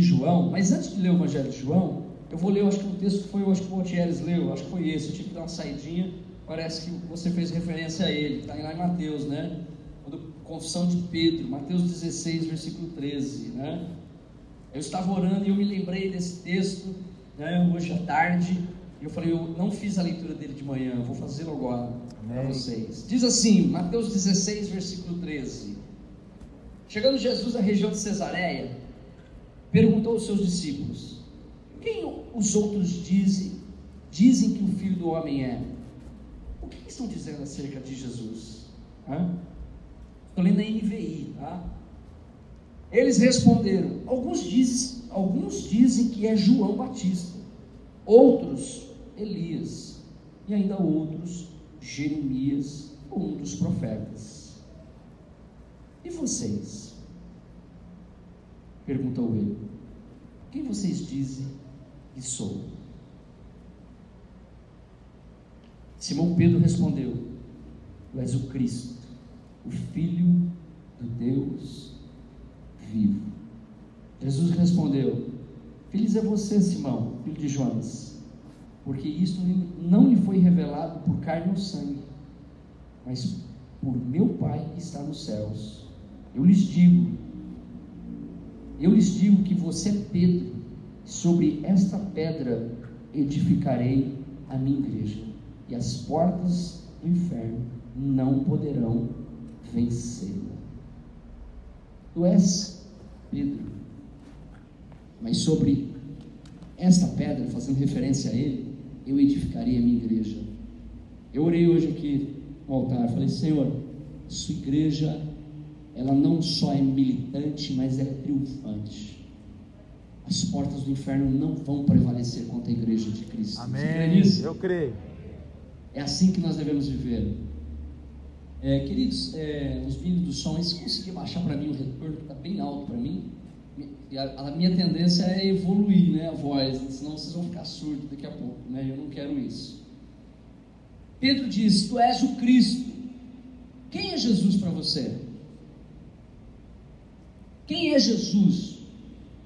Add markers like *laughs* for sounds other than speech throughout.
de João, mas antes de ler o Evangelho de João, eu vou ler, eu acho que um texto que foi, eu acho que o Altieres leu, acho que foi esse, eu tive que dar uma saidinha, parece que você fez referência a ele, está lá em Mateus, né? Confissão de Pedro, Mateus 16, versículo 13, né? Eu estava orando e eu me lembrei desse texto, né, hoje à tarde, e eu falei, eu não fiz a leitura dele de manhã, eu vou fazê-lo agora para vocês. Diz assim, Mateus 16, versículo 13. Chegando Jesus à região de Cesareia, perguntou aos seus discípulos: Quem os outros dizem, dizem que o filho do homem é? O que estão dizendo acerca de Jesus? Estou lendo a NVI, tá? Eles responderam: alguns dizem, alguns dizem que é João Batista, outros Elias, e ainda outros Jeremias um dos profetas. E vocês? Perguntou ele: Quem vocês dizem que sou? Simão Pedro respondeu: Tu és o Cristo, o Filho do Deus vivo. Jesus respondeu: Feliz é você, Simão, filho de Jonas, porque isto não lhe foi revelado por carne ou sangue, mas por meu Pai que está nos céus. Eu lhes digo, eu lhes digo que você é Pedro, sobre esta pedra edificarei a minha igreja, e as portas do inferno não poderão vencê-la. Tu és Pedro. Mas sobre esta pedra, fazendo referência a ele, eu edificarei a minha igreja. Eu orei hoje aqui no altar, falei, Senhor, sua igreja, ela não só é militante, mas ela é triunfante. As portas do inferno não vão prevalecer contra a igreja de Cristo. Amém. Eu creio. É assim que nós devemos viver. É, queridos, é, os meninos do som, se conseguir baixar para mim o retorno, que está bem alto para mim, a, a, minha tendência é evoluir né, a voz, senão vocês vão ficar surdos daqui a pouco, né, eu não quero isso. Pedro diz: Tu és o Cristo. Quem é Jesus para você? Quem é Jesus?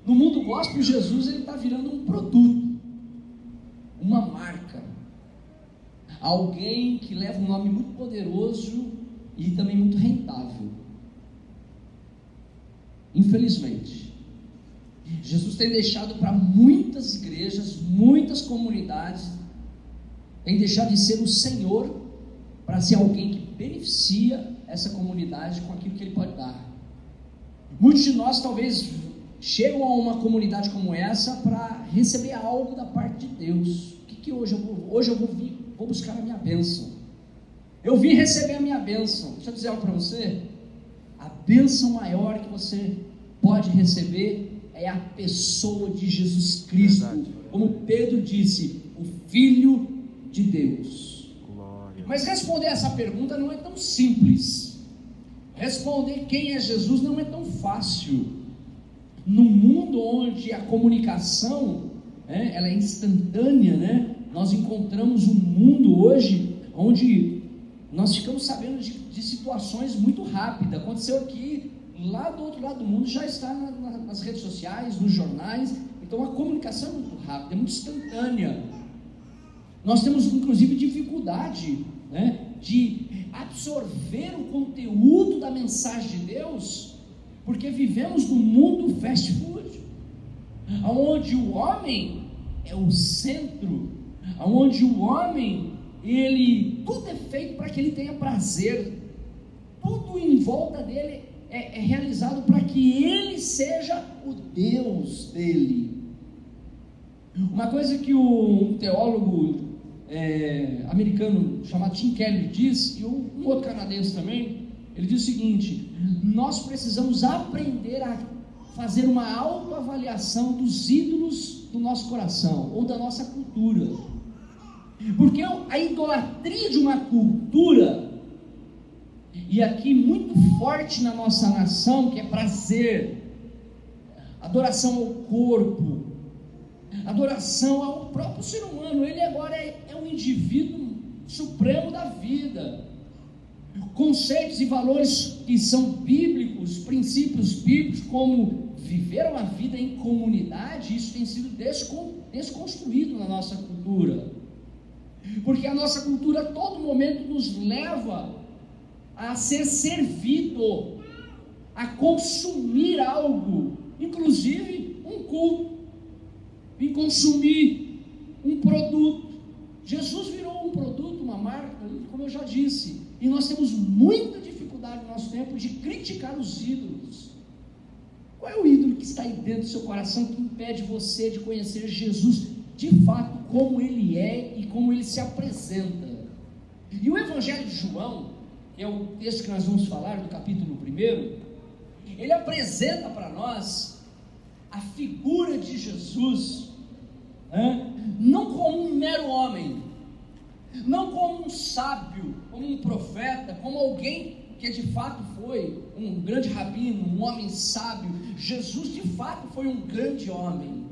No mundo gospel, Jesus está virando um produto, uma marca, alguém que leva um nome muito poderoso e também muito rentável. Infelizmente, Jesus tem deixado para muitas igrejas, muitas comunidades, tem deixado de ser o Senhor para ser alguém que beneficia essa comunidade com aquilo que Ele pode dar. Muitos de nós talvez chegam a uma comunidade como essa para receber algo da parte de Deus. O que, que hoje eu vou? Hoje eu vou, vir, vou buscar a minha bênção. Eu vim receber a minha bênção. Deixa eu dizer algo para você. A bênção maior que você pode receber é a pessoa de Jesus Cristo. Verdade. Como Pedro disse, o Filho de Deus. Glória. Mas responder essa pergunta não é tão simples. Responder quem é Jesus não é tão fácil. No mundo onde a comunicação é, ela é instantânea, né? nós encontramos um mundo hoje onde nós ficamos sabendo de, de situações muito rápidas. Aconteceu aqui, lá do outro lado do mundo, já está na, na, nas redes sociais, nos jornais. Então a comunicação é muito rápida, é muito instantânea. Nós temos inclusive dificuldade né, de absorver o conteúdo da mensagem de Deus, porque vivemos num mundo fast food, onde o homem é o centro, onde o homem ele tudo é feito para que ele tenha prazer, tudo em volta dele é, é realizado para que ele seja o Deus dele. Uma coisa que um teólogo é, americano chamado Tim Keller diz, e um, um outro canadense também, ele diz o seguinte: nós precisamos aprender a fazer uma autoavaliação dos ídolos do nosso coração ou da nossa cultura. Porque a idolatria de uma cultura, e aqui muito forte na nossa nação, que é prazer, adoração ao corpo, adoração ao próprio ser humano, ele agora é, indivíduo supremo da vida. Conceitos e valores que são bíblicos, princípios bíblicos, como viver uma vida em comunidade, isso tem sido desconstruído na nossa cultura. Porque a nossa cultura a todo momento nos leva a ser servido, a consumir algo, inclusive um culto, em consumir um produto. Jesus virou um produto, uma marca, como eu já disse, e nós temos muita dificuldade no nosso tempo de criticar os ídolos. Qual é o ídolo que está aí dentro do seu coração que impede você de conhecer Jesus de fato como ele é e como ele se apresenta? E o Evangelho de João, que é o texto que nós vamos falar, do capítulo 1, ele apresenta para nós a figura de Jesus, né? Não como um mero homem, não como um sábio, como um profeta, como alguém que de fato foi um grande rabino, um homem sábio. Jesus de fato foi um grande homem,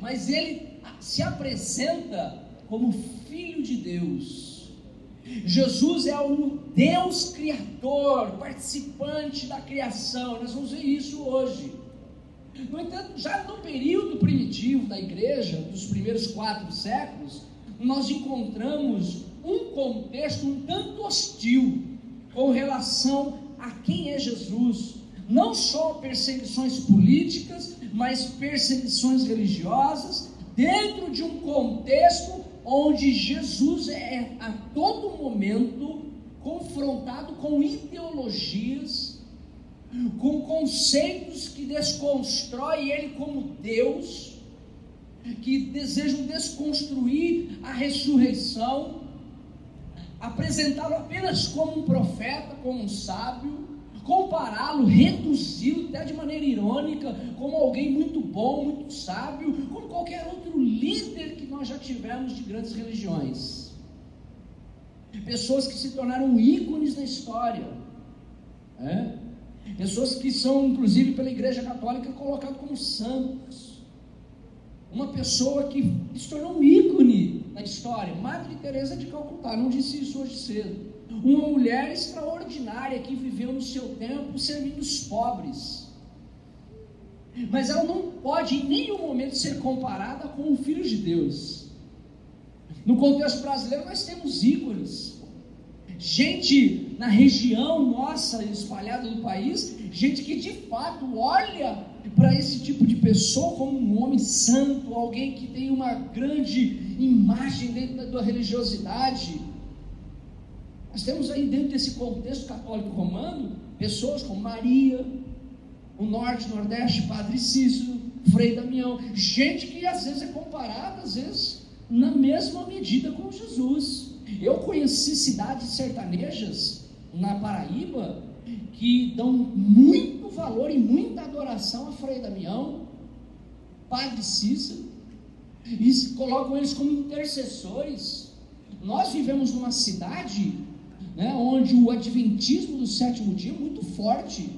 mas ele se apresenta como filho de Deus. Jesus é o Deus criador, participante da criação. Nós vamos ver isso hoje. No entanto, já no período primitivo da igreja, dos primeiros quatro séculos, nós encontramos um contexto um tanto hostil com relação a quem é Jesus. Não só perseguições políticas, mas perseguições religiosas, dentro de um contexto onde Jesus é a todo momento confrontado com ideologias, com conceitos que desconstrói ele como Deus, que desejam desconstruir a ressurreição, apresentá-lo apenas como um profeta, como um sábio, compará-lo, reduzi-lo até de maneira irônica, como alguém muito bom, muito sábio, como qualquer outro líder que nós já tivemos de grandes religiões. Pessoas que se tornaram ícones da história. É? Pessoas que são, inclusive, pela Igreja Católica, colocadas como santos uma pessoa que se tornou um ícone na história, Madre Teresa de Calcutá, não disse isso hoje cedo. Uma mulher extraordinária que viveu no seu tempo servindo os pobres. Mas ela não pode em nenhum momento ser comparada com o Filho de Deus. No contexto brasileiro, nós temos ícones. Gente na região nossa, espalhada no país, gente que de fato olha para esse tipo de pessoa como um homem santo, alguém que tem uma grande imagem dentro da religiosidade. Nós temos aí dentro desse contexto católico romano pessoas como Maria, o Norte, Nordeste, Padre Cícero, Frei Damião, gente que às vezes é comparada, às vezes, na mesma medida com Jesus. Eu conheci cidades sertanejas na Paraíba que dão muito valor e muita adoração a Frei Damião, Padre Cícero, e colocam eles como intercessores. Nós vivemos numa cidade né, onde o adventismo do sétimo dia é muito forte.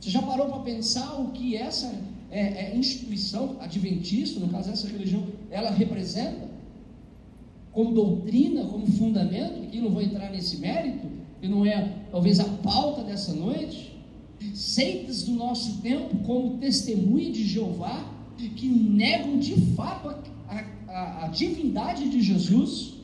Você já parou para pensar o que essa é, é, instituição adventista, no caso essa religião, ela representa? Como doutrina, como fundamento, aqui não vou entrar nesse mérito, que não é talvez a pauta dessa noite, seitas do nosso tempo como testemunha de Jeová, que negam de fato a, a, a divindade de Jesus.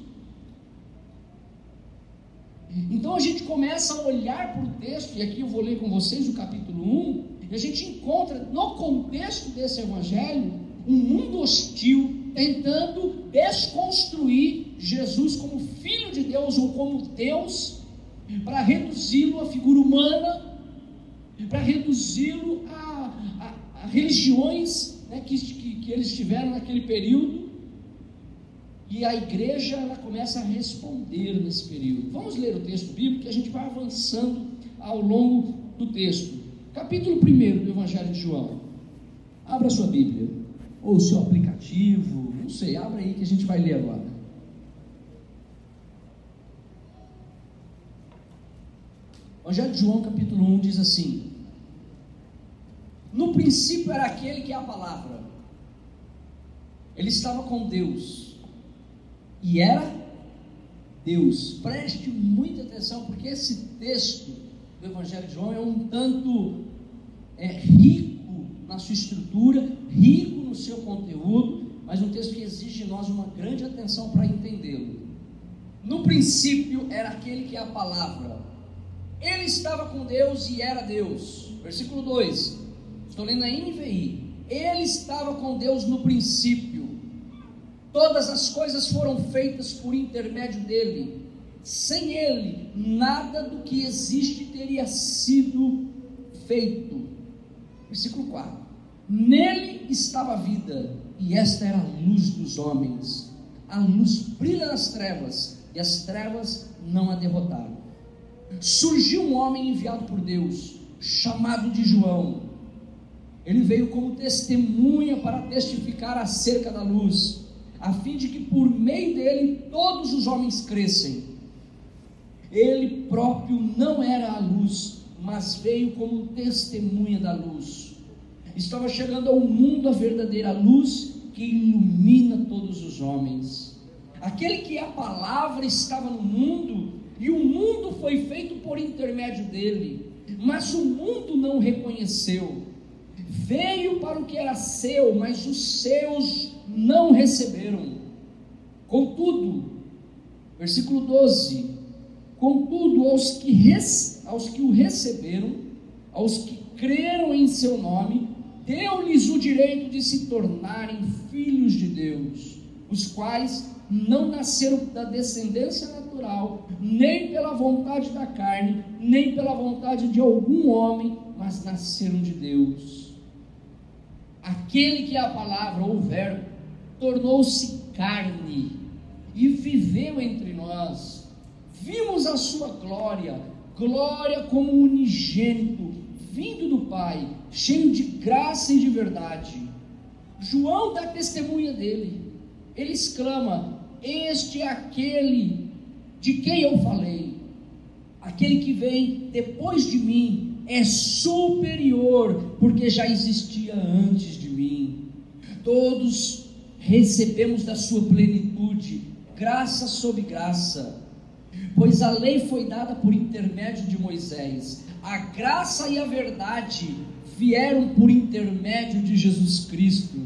Então a gente começa a olhar para o texto, e aqui eu vou ler com vocês o capítulo 1, e a gente encontra no contexto desse evangelho um mundo hostil tentando desconstruir Jesus como filho de Deus ou como Deus para reduzi-lo à figura humana, para reduzi-lo a, a, a, religiões né, que, que, que eles tiveram naquele período. E a igreja ela começa a responder nesse período. Vamos ler o texto bíblico que a gente vai avançando ao longo do texto. Capítulo 1 do Evangelho de João. Abra sua Bíblia, ou seu aplicativo, não sei, abra aí que a gente vai ler agora. Evangelho de João, capítulo 1, diz assim: No princípio era aquele que é a palavra, ele estava com Deus, e era Deus. Preste muita atenção, porque esse texto do Evangelho de João é um tanto é, rico na sua estrutura, rico no seu conteúdo, mas um texto que exige de nós uma grande atenção para entendê-lo. No princípio era aquele que é a palavra. Ele estava com Deus e era Deus. Versículo 2. Estou lendo a NVI. Ele estava com Deus no princípio. Todas as coisas foram feitas por intermédio dele. Sem ele, nada do que existe teria sido feito. Versículo 4. Nele estava a vida, e esta era a luz dos homens. A luz brilha nas trevas, e as trevas não a derrotaram. Surgiu um homem enviado por Deus, chamado de João. Ele veio como testemunha para testificar acerca da luz, a fim de que por meio dele todos os homens crescem. Ele próprio não era a luz, mas veio como testemunha da luz. Estava chegando ao mundo a verdadeira luz que ilumina todos os homens. Aquele que a palavra estava no mundo e o mundo foi feito por intermédio dele, mas o mundo não reconheceu. Veio para o que era seu, mas os seus não receberam. Contudo, versículo 12: Contudo, aos que, aos que o receberam, aos que creram em seu nome, deu-lhes o direito de se tornarem filhos de Deus, os quais não nasceram da descendência natural, nem pela vontade da carne, nem pela vontade de algum homem, mas nasceram de Deus. Aquele que é a palavra ou o verbo tornou-se carne e viveu entre nós. Vimos a sua glória, glória como unigênito, vindo do Pai, cheio de graça e de verdade. João dá testemunha dele. Ele exclama: Este é aquele de quem eu falei. Aquele que vem depois de mim é superior, porque já existia antes de mim. Todos recebemos da sua plenitude, graça sobre graça. Pois a lei foi dada por intermédio de Moisés, a graça e a verdade vieram por intermédio de Jesus Cristo.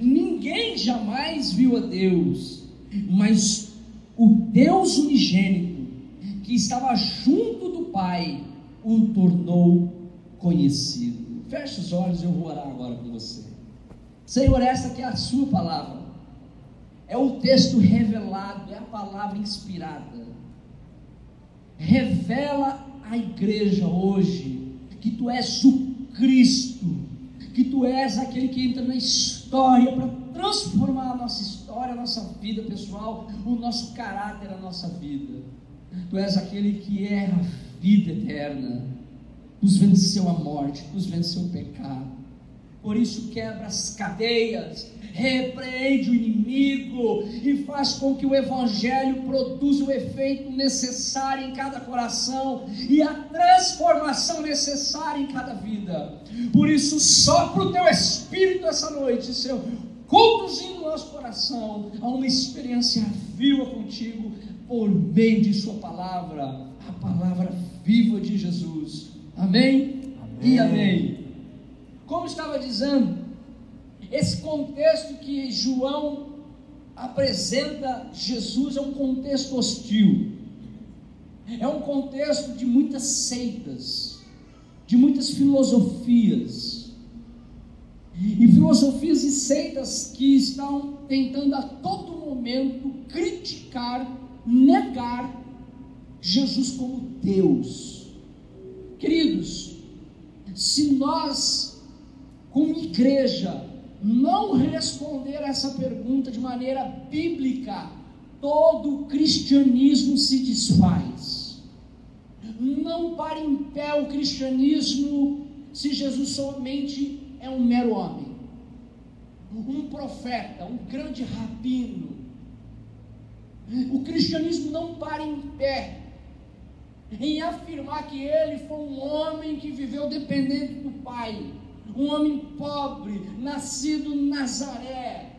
Ninguém jamais viu a Deus, mas o Deus unigênito, que estava junto do Pai, o tornou conhecido. Feche os olhos, eu vou orar agora com você. Senhor, essa que é a sua palavra. É o texto revelado, é a palavra inspirada. Revela a igreja hoje que tu és o Cristo, que tu és aquele que entra na história para transformar a nossa história, a nossa vida pessoal, o nosso caráter, a nossa vida. Tu és aquele que é a vida eterna, nos venceu a morte, nos venceu o pecado por isso quebra as cadeias, repreende o inimigo e faz com que o Evangelho produza o efeito necessário em cada coração e a transformação necessária em cada vida. Por isso, sopra o teu Espírito essa noite, Senhor, conduzindo o nosso coração a uma experiência viva contigo por meio de Sua palavra, a palavra viva de Jesus. Amém, amém. e amém. Como estava dizendo, esse contexto que João apresenta Jesus é um contexto hostil, é um contexto de muitas seitas, de muitas filosofias, e filosofias e seitas que estão tentando a todo momento criticar, negar Jesus como Deus. Queridos, se nós como igreja, não responder essa pergunta de maneira bíblica, todo o cristianismo se desfaz. Não para em pé o cristianismo se Jesus somente é um mero homem, um profeta, um grande rabino. O cristianismo não para em pé em afirmar que ele foi um homem que viveu dependente do Pai um homem pobre, nascido em Nazaré.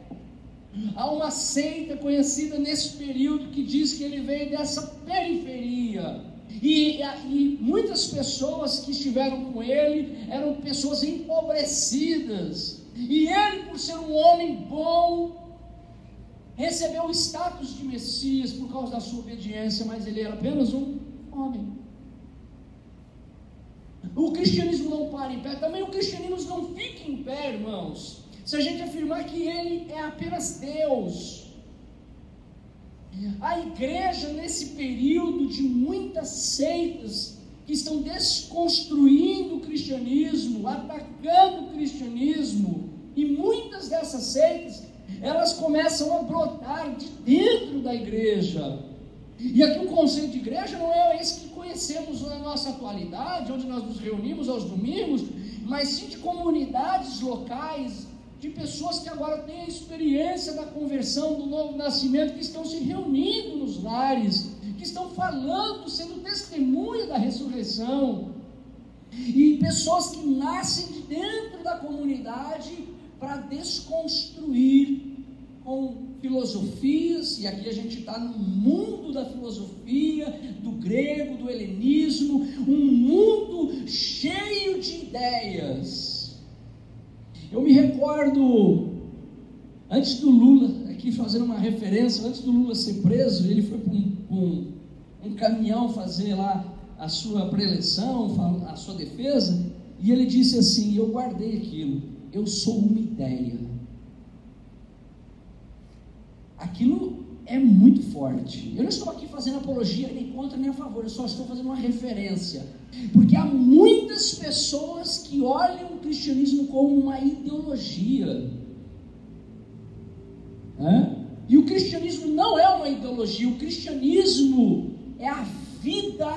Há uma seita conhecida nesse período que diz que ele veio dessa periferia. E, e, muitas pessoas que estiveram com ele eram pessoas empobrecidas. E ele, por ser um homem bom, recebeu o status de Messias por causa da sua obediência, mas ele era apenas um homem. O cristianismo não para em pé, também o cristianismo não fica em pé, irmãos. Se a gente afirmar que ele é apenas Deus, a igreja, nesse período de muitas seitas que estão desconstruindo o cristianismo, atacando o cristianismo, e muitas dessas seitas, elas começam a brotar de dentro da igreja. E aqui o conceito de igreja não é esse que conhecemos na nossa atualidade, onde nós nos reunimos aos domingos, mas sim de comunidades locais de pessoas que agora têm a experiência da conversão, do novo nascimento, que estão se reunindo nos lares, que estão falando, sendo testemunha da ressurreição. E pessoas que nascem de dentro da comunidade para desconstruir com filosofias, e aqui a gente está no mundo da filosofia, do grego, do helenismo, um mundo cheio de ideias eu me recordo, antes do Lula, aqui fazendo uma referência, antes do Lula ser preso, ele foi para um, um, um caminhão fazer lá a sua preleção, a sua defesa, e ele disse assim: Eu guardei aquilo, eu sou uma ideia. Aquilo é muito forte. Eu não estou aqui fazendo apologia nem contra nem a favor, eu só estou fazendo uma referência. Porque há muitas pessoas que olham cristianismo como uma ideologia. E o cristianismo não é uma ideologia, o cristianismo é a vida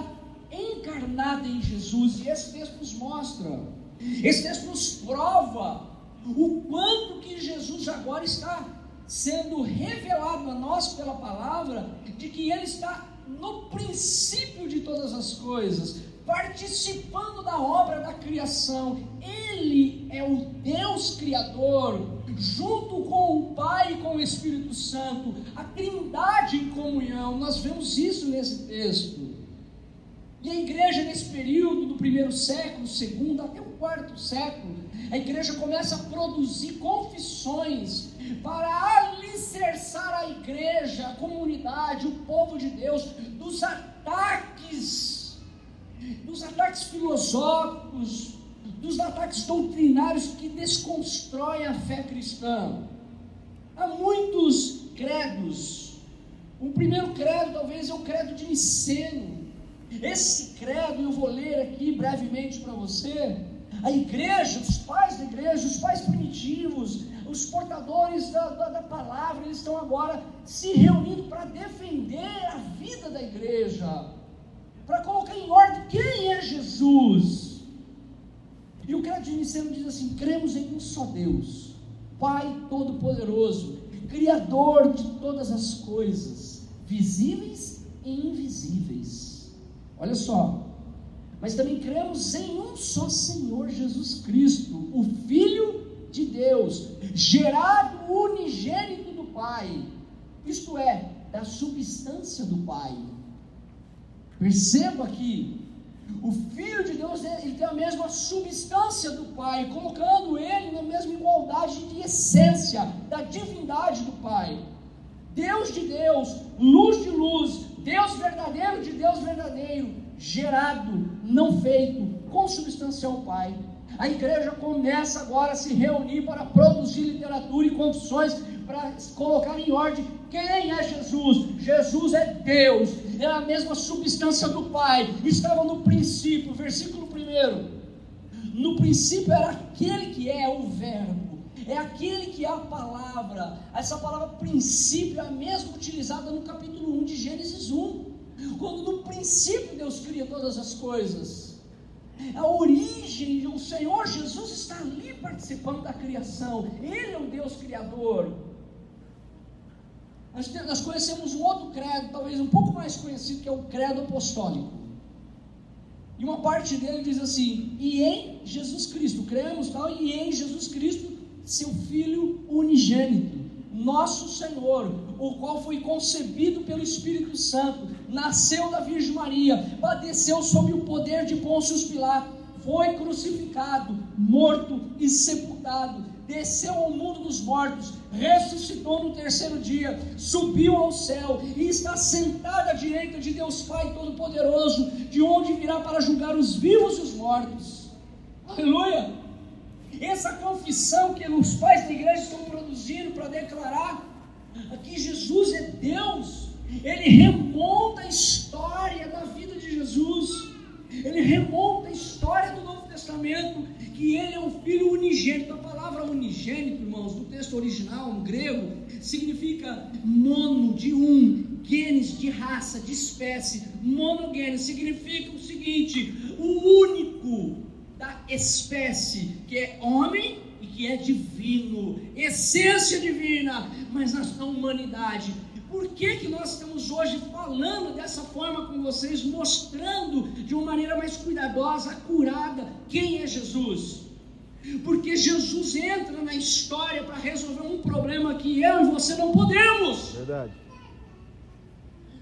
encarnada em Jesus. E esse texto nos mostra, esse texto nos prova o quanto que Jesus agora está sendo revelado a nós pela palavra de que Ele está no princípio de todas as coisas, participando da obra da criação. Ele é o Deus Criador, junto com o Pai e com o Espírito Santo, a Trindade em comunhão. Nós vemos isso nesse texto. E a igreja, nesse período do primeiro século, segundo, até o quarto século, a igreja começa a produzir confissões para alicerçar a igreja, a comunidade, o povo de Deus, dos ataques, dos ataques filosóficos, dos ataques doutrinários que desconstroem a fé cristã. Há muitos credos. O primeiro credo talvez é o credo de Niceno. Esse credo eu vou ler aqui brevemente para você. A igreja, os pais da igreja, os pais primitivos, os portadores da, da, da palavra, eles estão agora se reunindo para defender a vida da igreja, para colocar em ordem quem é Jesus. E o credo niceno diz assim: cremos em um só Deus, Pai Todo-Poderoso, Criador de todas as coisas, visíveis e invisíveis. Olha só, mas também cremos em um só Senhor Jesus Cristo, o Filho de Deus, gerado unigênito do Pai, isto é, da substância do Pai. Perceba aqui, o Filho de Deus ele tem a mesma substância do Pai, colocando ele na mesma igualdade de essência da divindade do Pai. Deus de Deus, luz de luz, Deus verdadeiro de Deus verdadeiro, gerado, não feito, consubstancial ao Pai. A igreja começa agora a se reunir para produzir literatura e confissões para colocar em ordem quem é Jesus. Jesus é Deus, é a mesma substância do Pai. Estava no princípio, versículo 1. No princípio era aquele que é o Verbo, é aquele que é a palavra. Essa palavra princípio é a mesma utilizada no capítulo 1 de Gênesis 1, quando no princípio Deus cria todas as coisas. A origem, o Senhor Jesus está ali participando da criação. Ele é o Deus Criador. Nós, nós conhecemos um outro credo, talvez um pouco mais conhecido, que é o credo apostólico. E uma parte dele diz assim: e em Jesus Cristo, cremos tal, e em Jesus Cristo, seu Filho unigênito, nosso Senhor, o qual foi concebido pelo Espírito Santo nasceu da Virgem Maria, padeceu sob o poder de Pôncio Pilatos, foi crucificado, morto e sepultado, desceu ao mundo dos mortos, ressuscitou no terceiro dia, subiu ao céu e está sentado à direita de Deus Pai Todo-Poderoso, de onde virá para julgar os vivos e os mortos. Aleluia! Essa confissão que os pais da igreja estão produzindo para declarar que Jesus é Deus, ele remonta a história da vida de Jesus, ele remonta a história do Novo Testamento, que ele é o Filho unigênito. A palavra unigênito, irmãos, no texto original, no grego, significa mono, de um, genes, de raça, de espécie. Monogênese significa o seguinte: o único da espécie, que é homem e que é divino, essência divina, mas na humanidade. Por que, que nós estamos hoje falando dessa forma com vocês, mostrando de uma maneira mais cuidadosa, acurada, quem é Jesus? Porque Jesus entra na história para resolver um problema que eu e você não podemos. Verdade.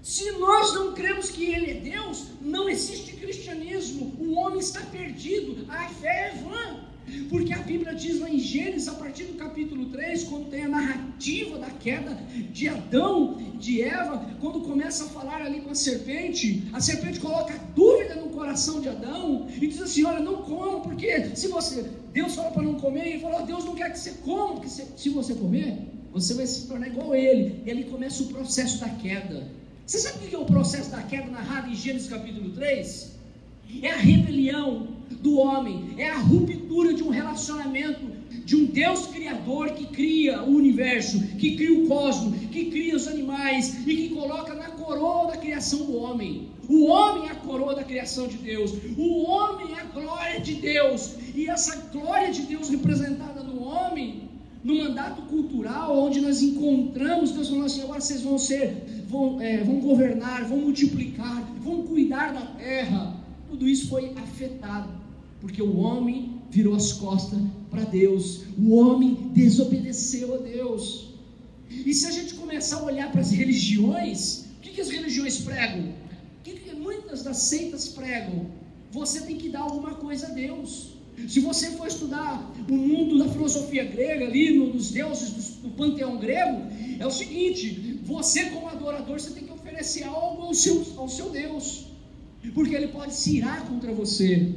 Se nós não cremos que Ele é Deus, não existe cristianismo. O homem está perdido. A fé é vã. Porque a Bíblia diz lá em Gênesis, a partir do capítulo 3, quando tem a narrativa da queda de Adão, de Eva, quando começa a falar ali com a serpente, a serpente coloca dúvida no coração de Adão e diz assim: Olha, não coma, porque se você. Deus fala para não comer, e ele falou: Deus não quer que você coma, porque se você comer, você vai se tornar igual a ele. E ali começa o processo da queda. Você sabe o que é o processo da queda narrado em Gênesis capítulo 3? É a rebelião do homem, é a ruptura de um relacionamento de um Deus criador que cria o universo, que cria o cosmos, que cria os animais e que coloca na coroa da criação do homem. O homem é a coroa da criação de Deus, o homem é a glória de Deus, e essa glória de Deus representada no homem no mandato cultural, onde nós encontramos Deus falando assim: agora vocês vão ser, vão, é, vão governar, vão multiplicar, vão cuidar da terra. Tudo isso foi afetado, porque o homem virou as costas para Deus, o homem desobedeceu a Deus. E se a gente começar a olhar para as religiões, o que, que as religiões pregam? O que, que muitas das seitas pregam? Você tem que dar alguma coisa a Deus. Se você for estudar o mundo da filosofia grega, ali no, dos deuses do, do, panteão grego, é o seguinte: você, como adorador, você tem que oferecer algo ao seu, ao seu Deus, porque ele pode se irar contra você.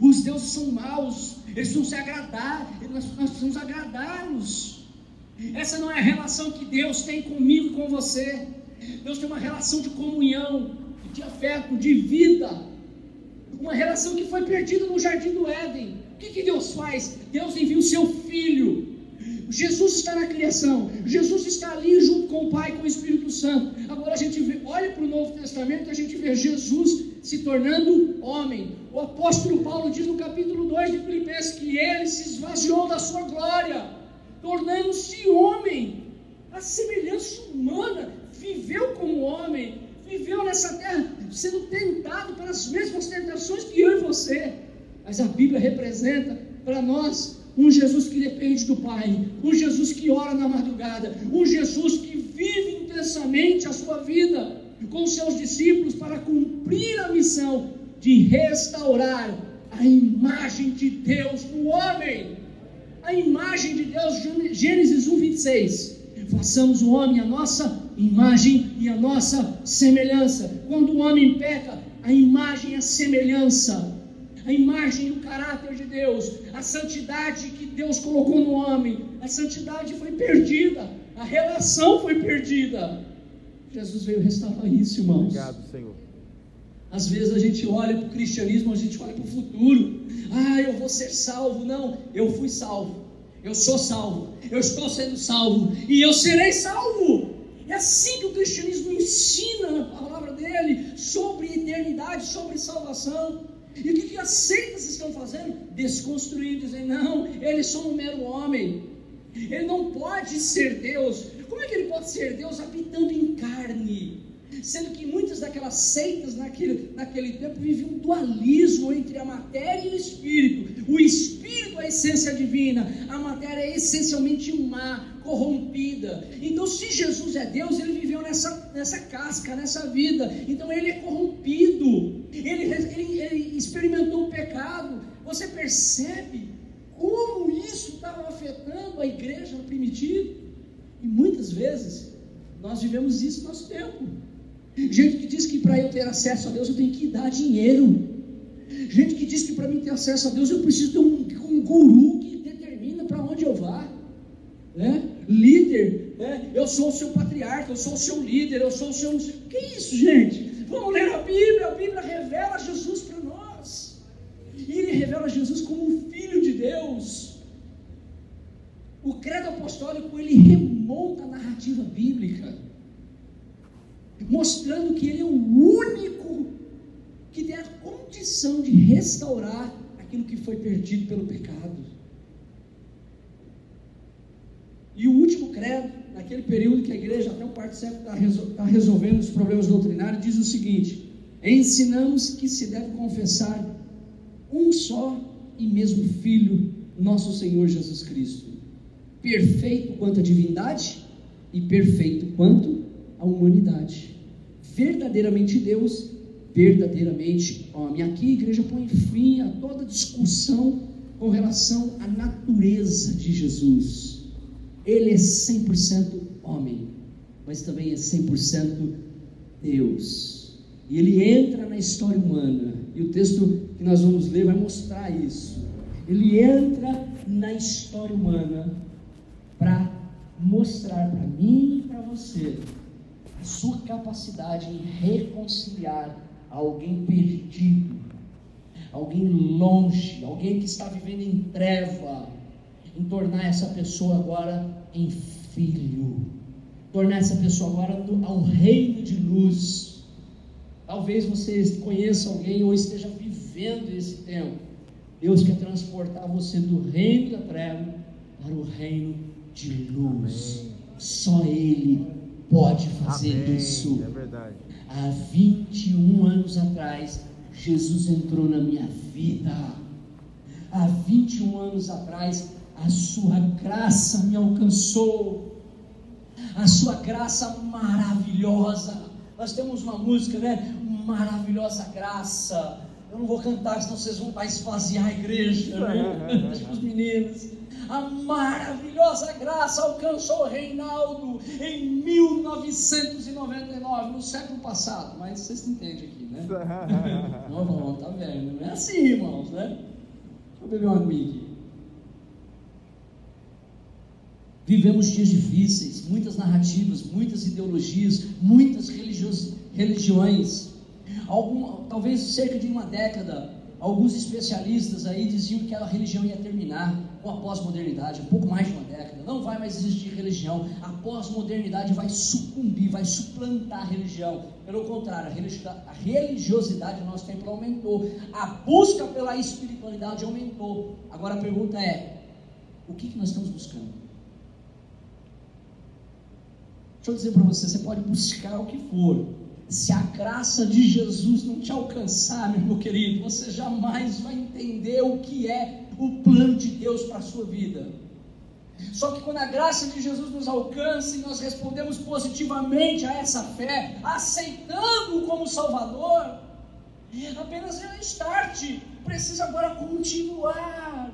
Os deuses são maus, eles vão se agradar, nós, nós precisamos agradá-los. Essa não é a relação que Deus tem comigo e com você. Deus tem uma relação de comunhão, de afeto, de vida uma relação que foi perdida no jardim do Éden. O que, que Deus faz? Deus envia o seu filho. Jesus está na criação, Jesus está ali junto com o Pai, com o Espírito Santo. Agora a gente vê, olha para o Novo Testamento e a gente vê Jesus se tornando homem. O apóstolo Paulo diz no capítulo 2 de Filipenses que ele se esvaziou da sua glória, tornando-se homem, a semelhança humana, viveu como homem, viveu nessa terra sendo tentado pelas mesmas tentações que eu e você. Mas a Bíblia representa para nós um Jesus que depende do Pai, um Jesus que ora na madrugada, um Jesus que vive intensamente a sua vida com seus discípulos para cumprir a missão de restaurar a imagem de Deus no homem. A imagem de Deus, Gênesis 1, 26. Façamos o homem a nossa imagem e a nossa semelhança. Quando o homem peca, a imagem e a semelhança, a imagem e o caráter de Deus, a santidade que Deus colocou no homem, a santidade foi perdida, a relação foi perdida. Jesus veio restaurar isso, irmãos. Obrigado, Senhor. Às vezes a gente olha para o cristianismo, a gente olha para o futuro. Ah, eu vou ser salvo. Não, eu fui salvo. Eu sou salvo. Eu estou sendo salvo. E eu serei salvo. É assim que o cristianismo ensina na palavra dele sobre eternidade, sobre salvação. E o que, que as seitas estão fazendo? Desconstruindo, dizendo, não, ele é só um mero homem. Ele não pode ser Deus. Como é que ele pode ser Deus habitando em carne? Sendo que muitas daquelas seitas naquele, naquele tempo viviam um dualismo entre a matéria e o espírito. O espírito a essência divina. A matéria é essencialmente má, corrompida. Então, se Jesus é Deus, ele viveu nessa, nessa casca, nessa vida. Então, ele é corrompido. Ele, ele, ele experimentou o pecado. Você percebe como isso estava afetando a igreja primitiva? E muitas vezes nós vivemos isso no nosso tempo. Gente que diz que para eu ter acesso a Deus eu tenho que dar dinheiro. Gente que diz que para mim ter acesso a Deus eu preciso ter um, um guru que determina para onde eu vá. Né? Líder, né? eu sou o seu patriarca, eu sou o seu líder, eu sou o seu. Que isso, gente? Vamos ler a Bíblia, a Bíblia revela Jesus para nós. E ele revela Jesus como um filho de Deus. O credo apostólico ele remonta a narrativa bíblica, mostrando que ele é o único que tem a condição de restaurar aquilo que foi perdido pelo pecado. E o último credo, naquele período que a igreja, até o parte século, está resol tá resolvendo os problemas doutrinários, diz o seguinte: ensinamos que se deve confessar um só e mesmo Filho, nosso Senhor Jesus Cristo perfeito quanto à divindade e perfeito quanto à humanidade. Verdadeiramente Deus, verdadeiramente homem. Aqui a igreja põe fim a toda discussão com relação à natureza de Jesus. Ele é 100% homem, mas também é 100% Deus. E ele entra na história humana. E o texto que nós vamos ler vai mostrar isso. Ele entra na história humana para mostrar para mim e para você sua capacidade em reconciliar alguém perdido, alguém longe, alguém que está vivendo em treva, em tornar essa pessoa agora em filho, tornar essa pessoa agora ao reino de luz. Talvez você conheça alguém ou esteja vivendo esse tempo. Deus quer transportar você do reino da treva para o reino de luz. Amém. Só Ele pode fazer Amém. isso. É verdade. Há 21 anos atrás, Jesus entrou na minha vida. Há 21 anos atrás, a sua graça me alcançou. A sua graça maravilhosa. Nós temos uma música, né? Maravilhosa graça. Eu não vou cantar, senão vocês vão esvaziar a igreja, né? *laughs* os meninos a maravilhosa graça alcançou Reinaldo em 1999, no século passado. Mas vocês entendem aqui, né? *laughs* não, não, tá vendo? Não é assim, irmãos, né? Deixa eu beber uma aguinha aqui. Vivemos dias difíceis, muitas narrativas, muitas ideologias, muitas religiões. Algum, talvez cerca de uma década, alguns especialistas aí diziam que a religião ia terminar com a pós-modernidade, um pouco mais de uma década, não vai mais existir religião, a pós-modernidade vai sucumbir, vai suplantar a religião. Pelo contrário, a religiosidade no nosso tempo aumentou, a busca pela espiritualidade aumentou. Agora a pergunta é: o que, que nós estamos buscando? Deixa eu dizer para você: você pode buscar o que for, se a graça de Jesus não te alcançar, meu querido, você jamais vai entender o que é o plano de Deus para a sua vida. Só que quando a graça de Jesus nos alcança e nós respondemos positivamente a essa fé, aceitando-o como Salvador, apenas é start, precisa agora continuar,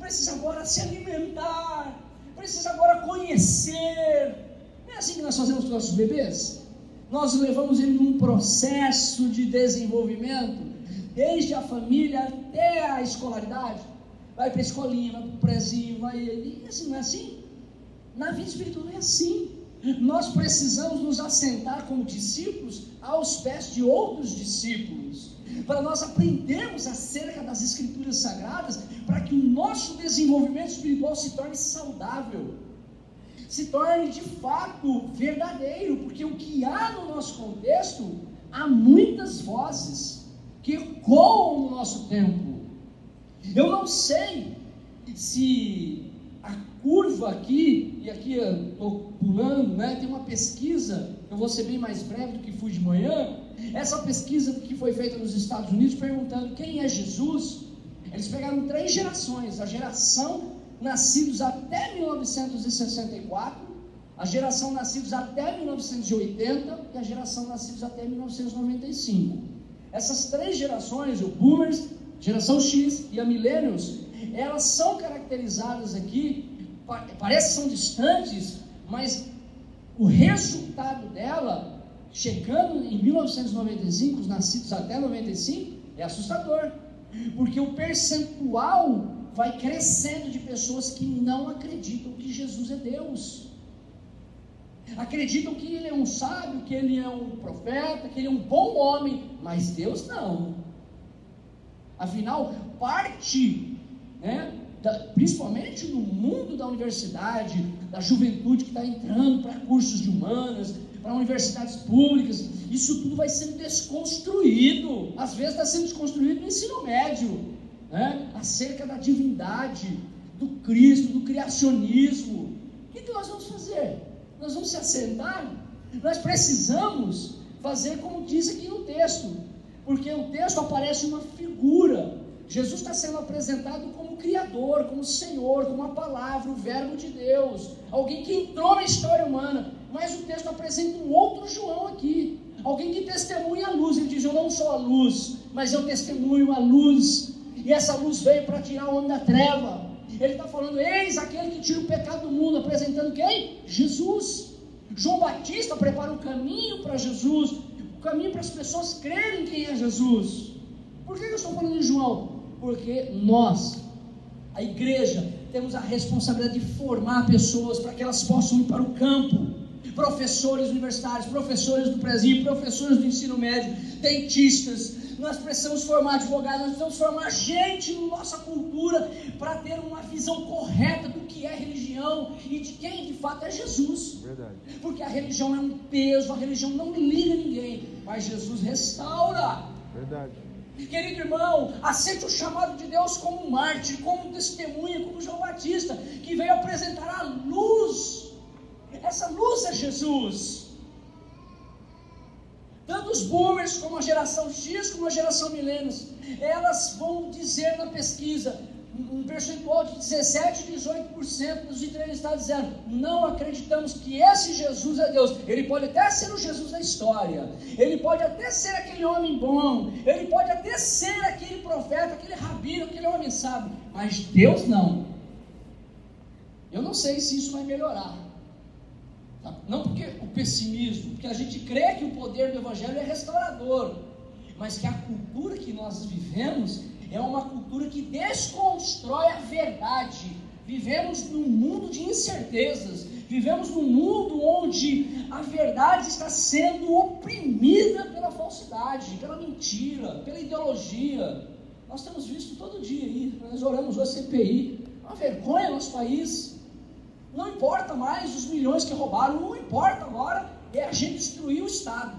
precisa agora se alimentar, precisa agora conhecer. Não é assim que nós fazemos com nossos bebês? Nós levamos ele num processo de desenvolvimento, desde a família até a escolaridade vai para a escolinha, vai para o prezinho, vai. E assim, não é assim? Na vida espiritual é assim. Nós precisamos nos assentar como discípulos aos pés de outros discípulos, para nós aprendermos acerca das Escrituras Sagradas, para que o nosso desenvolvimento espiritual se torne saudável, se torne de fato verdadeiro, porque o que há no nosso contexto, há muitas vozes que ecoam no nosso tempo eu não sei se a curva aqui, e aqui eu estou pulando, né, tem uma pesquisa, eu vou ser bem mais breve do que fui de manhã. Essa pesquisa que foi feita nos Estados Unidos perguntando quem é Jesus, Eles pegaram três gerações: a geração nascidos até 1964, a geração nascidos até 1980 e a geração nascidos até 1995. Essas três gerações, o Boomers, geração X e a Millennials, elas são caracterizadas aqui, parece que são distantes, mas o resultado dela, chegando em 1995, os nascidos até 95, é assustador. Porque o percentual vai crescendo de pessoas que não acreditam que Jesus é Deus. Acreditam que ele é um sábio, que ele é um profeta, que ele é um bom homem, mas Deus não. Afinal, parte, né, da, principalmente no mundo da universidade, da juventude que está entrando para cursos de humanas, para universidades públicas, isso tudo vai sendo desconstruído. Às vezes está sendo desconstruído no ensino médio, né? acerca da divindade, do Cristo, do criacionismo. O que, que nós vamos fazer? Nós vamos se assentar? Nós precisamos fazer como diz aqui no texto, porque o texto aparece uma figura. Jesus está sendo apresentado como Criador, como Senhor, como a palavra, o Verbo de Deus, alguém que entrou na história humana. Mas o texto apresenta um outro João aqui, alguém que testemunha a luz. Ele diz: Eu não sou a luz, mas eu testemunho a luz. E essa luz veio para tirar o homem da treva. Ele está falando: Eis aquele que tira o pecado do mundo, apresentando quem? Jesus. João Batista prepara o caminho para Jesus, caminho para as pessoas crerem quem é Jesus. Por que eu estou falando de João? Porque nós, a igreja, temos a responsabilidade de formar pessoas para que elas possam ir para o campo professores universitários, professores do presídio, professores do ensino médio, dentistas. Nós precisamos formar advogados, nós precisamos formar gente na nossa cultura para ter uma visão correta do que é religião e de quem de fato é Jesus. Verdade. Porque a religião é um peso, a religião não liga ninguém, mas Jesus restaura. Verdade. Querido irmão, aceite o chamado de Deus como um mártir, como testemunha, como João Batista, que veio apresentar a luz essa luz é Jesus. Tanto os boomers, como a geração X, como a geração milênios, elas vão dizer na pesquisa, um percentual de 17, 18% dos entrevistados dizendo: não acreditamos que esse Jesus é Deus. Ele pode até ser o Jesus da história, ele pode até ser aquele homem bom, ele pode até ser aquele profeta, aquele rabino, aquele homem sábio, mas Deus não. Eu não sei se isso vai melhorar. Não porque o pessimismo, porque a gente crê que o poder do Evangelho é restaurador, mas que a cultura que nós vivemos é uma cultura que desconstrói a verdade. Vivemos num mundo de incertezas, vivemos num mundo onde a verdade está sendo oprimida pela falsidade, pela mentira, pela ideologia. Nós temos visto todo dia aí, nós oramos hoje CPI, uma vergonha no nosso país. Não importa mais os milhões que roubaram, não importa agora, é a gente destruir o Estado.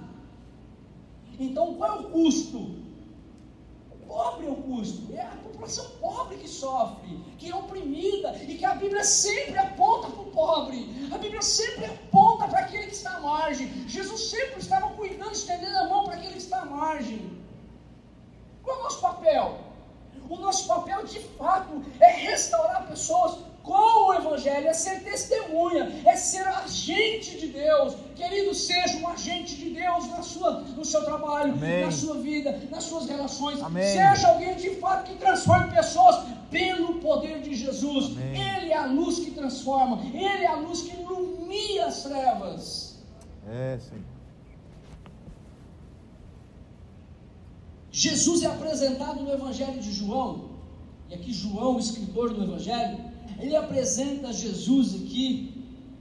Então qual é o custo? Pobre é o custo, é a população pobre que sofre, que é oprimida e que a Bíblia sempre aponta para o pobre, a Bíblia sempre aponta para aquele que está à margem. Jesus sempre estava cuidando, estendendo a mão para aquele que está à margem. Qual é o nosso papel? O nosso papel de fato é restaurar pessoas com o Evangelho, é ser testemunha, é ser agente de Deus. Querido, seja um agente de Deus na sua, no seu trabalho, Amém. na sua vida, nas suas relações. Amém. Seja alguém de fato que transforme pessoas pelo poder de Jesus. Amém. Ele é a luz que transforma, Ele é a luz que ilumina as trevas. É, sim. Jesus é apresentado no Evangelho de João, e aqui João, o escritor do Evangelho, ele apresenta Jesus aqui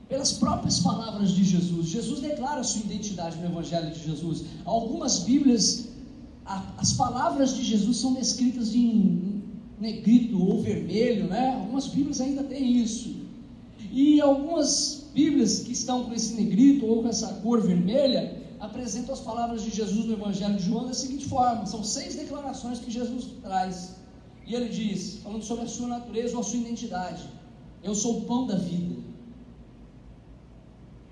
pelas próprias palavras de Jesus. Jesus declara sua identidade no Evangelho de Jesus. Algumas Bíblias, a, as palavras de Jesus são descritas em negrito ou vermelho, né? Algumas Bíblias ainda têm isso. E algumas Bíblias que estão com esse negrito ou com essa cor vermelha apresentam as palavras de Jesus no Evangelho de João da seguinte forma: são seis declarações que Jesus traz. E ele diz, falando sobre a sua natureza ou a sua identidade: Eu sou o pão da vida.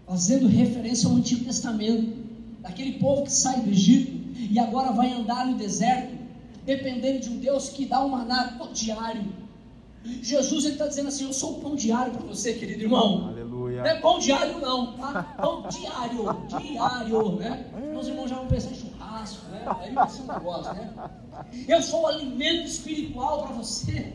Fazendo referência ao Antigo Testamento, daquele povo que sai do Egito e agora vai andar no deserto, dependendo de um Deus que dá um maná diário. Jesus está dizendo assim: Eu sou o pão diário para você, querido irmão. Aleluia. Não é pão diário, não, tá? Pão diário, diário, né? Meus irmãos já vão pensar em churrasco, né? Aí você não gosta, né? Eu sou o alimento espiritual para você.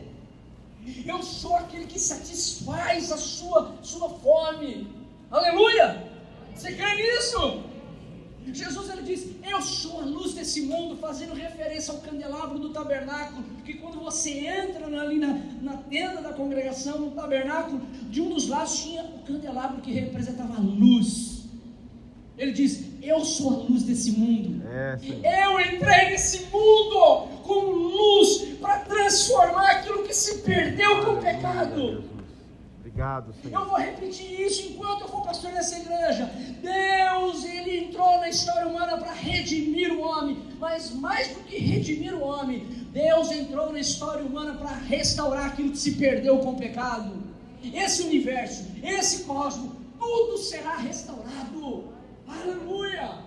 Eu sou aquele que satisfaz a sua, sua fome. Aleluia! Você crê nisso? Jesus ele diz: Eu sou a luz desse mundo, fazendo referência ao candelabro do tabernáculo. Que quando você entra ali na, na tenda da congregação, no tabernáculo, de um dos lados tinha o candelabro que representava a luz. Ele diz: Eu sou a luz desse mundo. É, eu entrei nesse mundo como luz para transformar aquilo que se perdeu com o pecado. Obrigado, Senhor. Eu vou repetir isso enquanto eu for pastor nessa igreja. Deus, ele entrou na história humana para redimir o homem, mas mais do que redimir o homem, Deus entrou na história humana para restaurar aquilo que se perdeu com o pecado. Esse universo, esse cosmos, tudo será restaurado. Aleluia!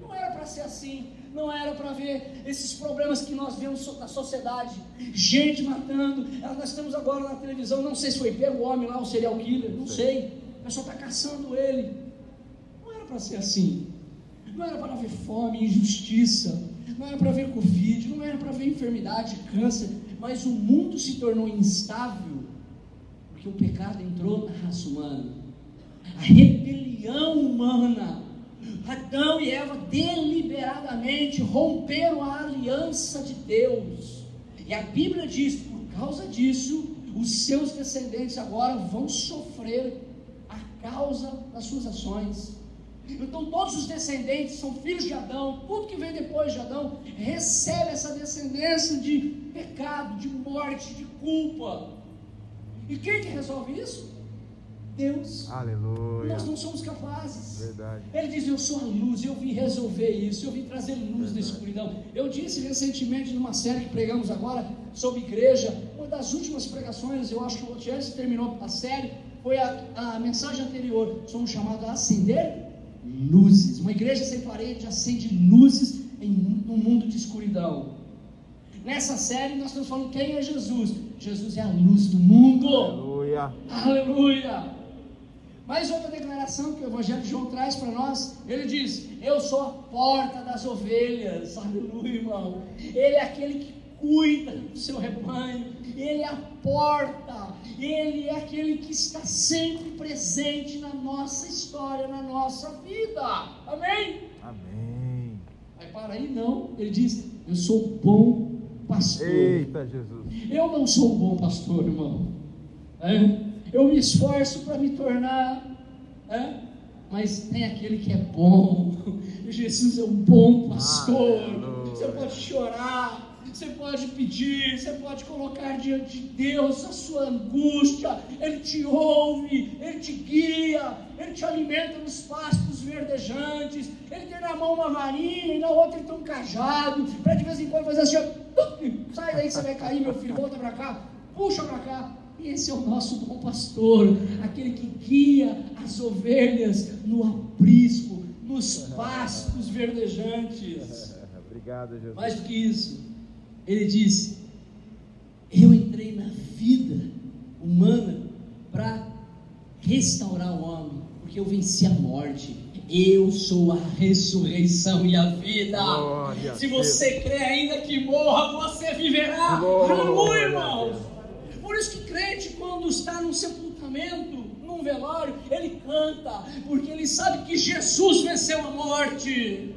Não era para ser assim não era para ver esses problemas que nós vemos na sociedade, gente matando. Nós estamos agora na televisão, não sei se foi pego o homem lá, o serial killer, não sei. O pessoal está caçando ele. Não era para ser assim. Não era para ver fome, injustiça. Não era para ver Covid, não era para ver enfermidade, câncer. Mas o mundo se tornou instável porque o pecado entrou na raça humana. A rebelião humana Adão e Eva deliberadamente romperam a aliança de Deus. E a Bíblia diz: por causa disso, os seus descendentes agora vão sofrer a causa das suas ações. Então, todos os descendentes são filhos de Adão, tudo que vem depois de Adão recebe essa descendência de pecado, de morte, de culpa. E quem que resolve isso? Deus. Aleluia. Nós não somos capazes. Verdade. Ele diz: Eu sou a luz, eu vim resolver isso, eu vim trazer luz na escuridão. Eu disse recentemente numa série que pregamos agora sobre igreja, uma das últimas pregações, eu acho que o Otiense terminou a série, foi a, a mensagem anterior. Somos chamados a acender luzes. Uma igreja sem parede acende luzes em um mundo de escuridão. Nessa série nós estamos falando quem é Jesus. Jesus é a luz do mundo. Aleluia. Aleluia. Mais outra declaração que o Evangelho de João traz para nós, ele diz: Eu sou a porta das ovelhas, *laughs* aleluia, irmão. Ele é aquele que cuida do seu rebanho, ele é a porta, ele é aquele que está sempre presente na nossa história, na nossa vida, amém? Amém. Aí para aí, não, ele diz: Eu sou o bom pastor. Eita, Jesus. Eu não sou um bom pastor, irmão. É? Eu me esforço para me tornar, é? mas tem aquele que é bom. *laughs* Jesus é um bom pastor. Você pode chorar, você pode pedir, você pode colocar diante de Deus a sua angústia. Ele te ouve, ele te guia, ele te alimenta nos pastos verdejantes. Ele tem na mão uma varinha e na outra ele tem um cajado, para de vez em quando fazer assim: sai daí que você vai cair, meu filho, volta para cá, puxa para cá. Esse é o nosso bom pastor, aquele que guia as ovelhas no aprisco, nos pastos verdejantes. *laughs* Obrigado, Jesus. Mais do que isso, ele disse: Eu entrei na vida humana para restaurar o homem, porque eu venci a morte. Eu sou a ressurreição e a vida. Glória Se Deus. você crê ainda que morra, você viverá. Glória Aleluia, irmãos. Isso que crente, quando está num sepultamento, num velório, ele canta, porque ele sabe que Jesus venceu a morte.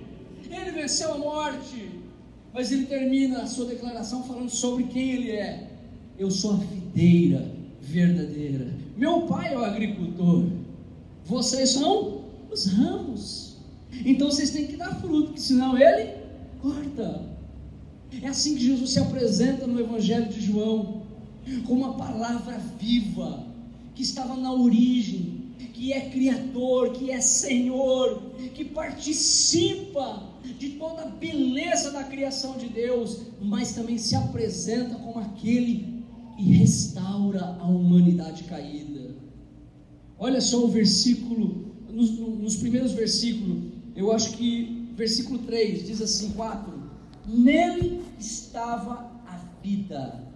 Ele venceu a morte. Mas ele termina a sua declaração falando sobre quem ele é. Eu sou a videira verdadeira. Meu pai é o agricultor. Vocês são os ramos. Então vocês têm que dar fruto, porque senão ele corta. É assim que Jesus se apresenta no Evangelho de João uma palavra viva, que estava na origem, que é Criador, que é Senhor, que participa de toda a beleza da criação de Deus, mas também se apresenta como aquele que restaura a humanidade caída. Olha só o versículo, nos, nos primeiros versículos, eu acho que versículo 3 diz assim: 4: Nele estava a vida,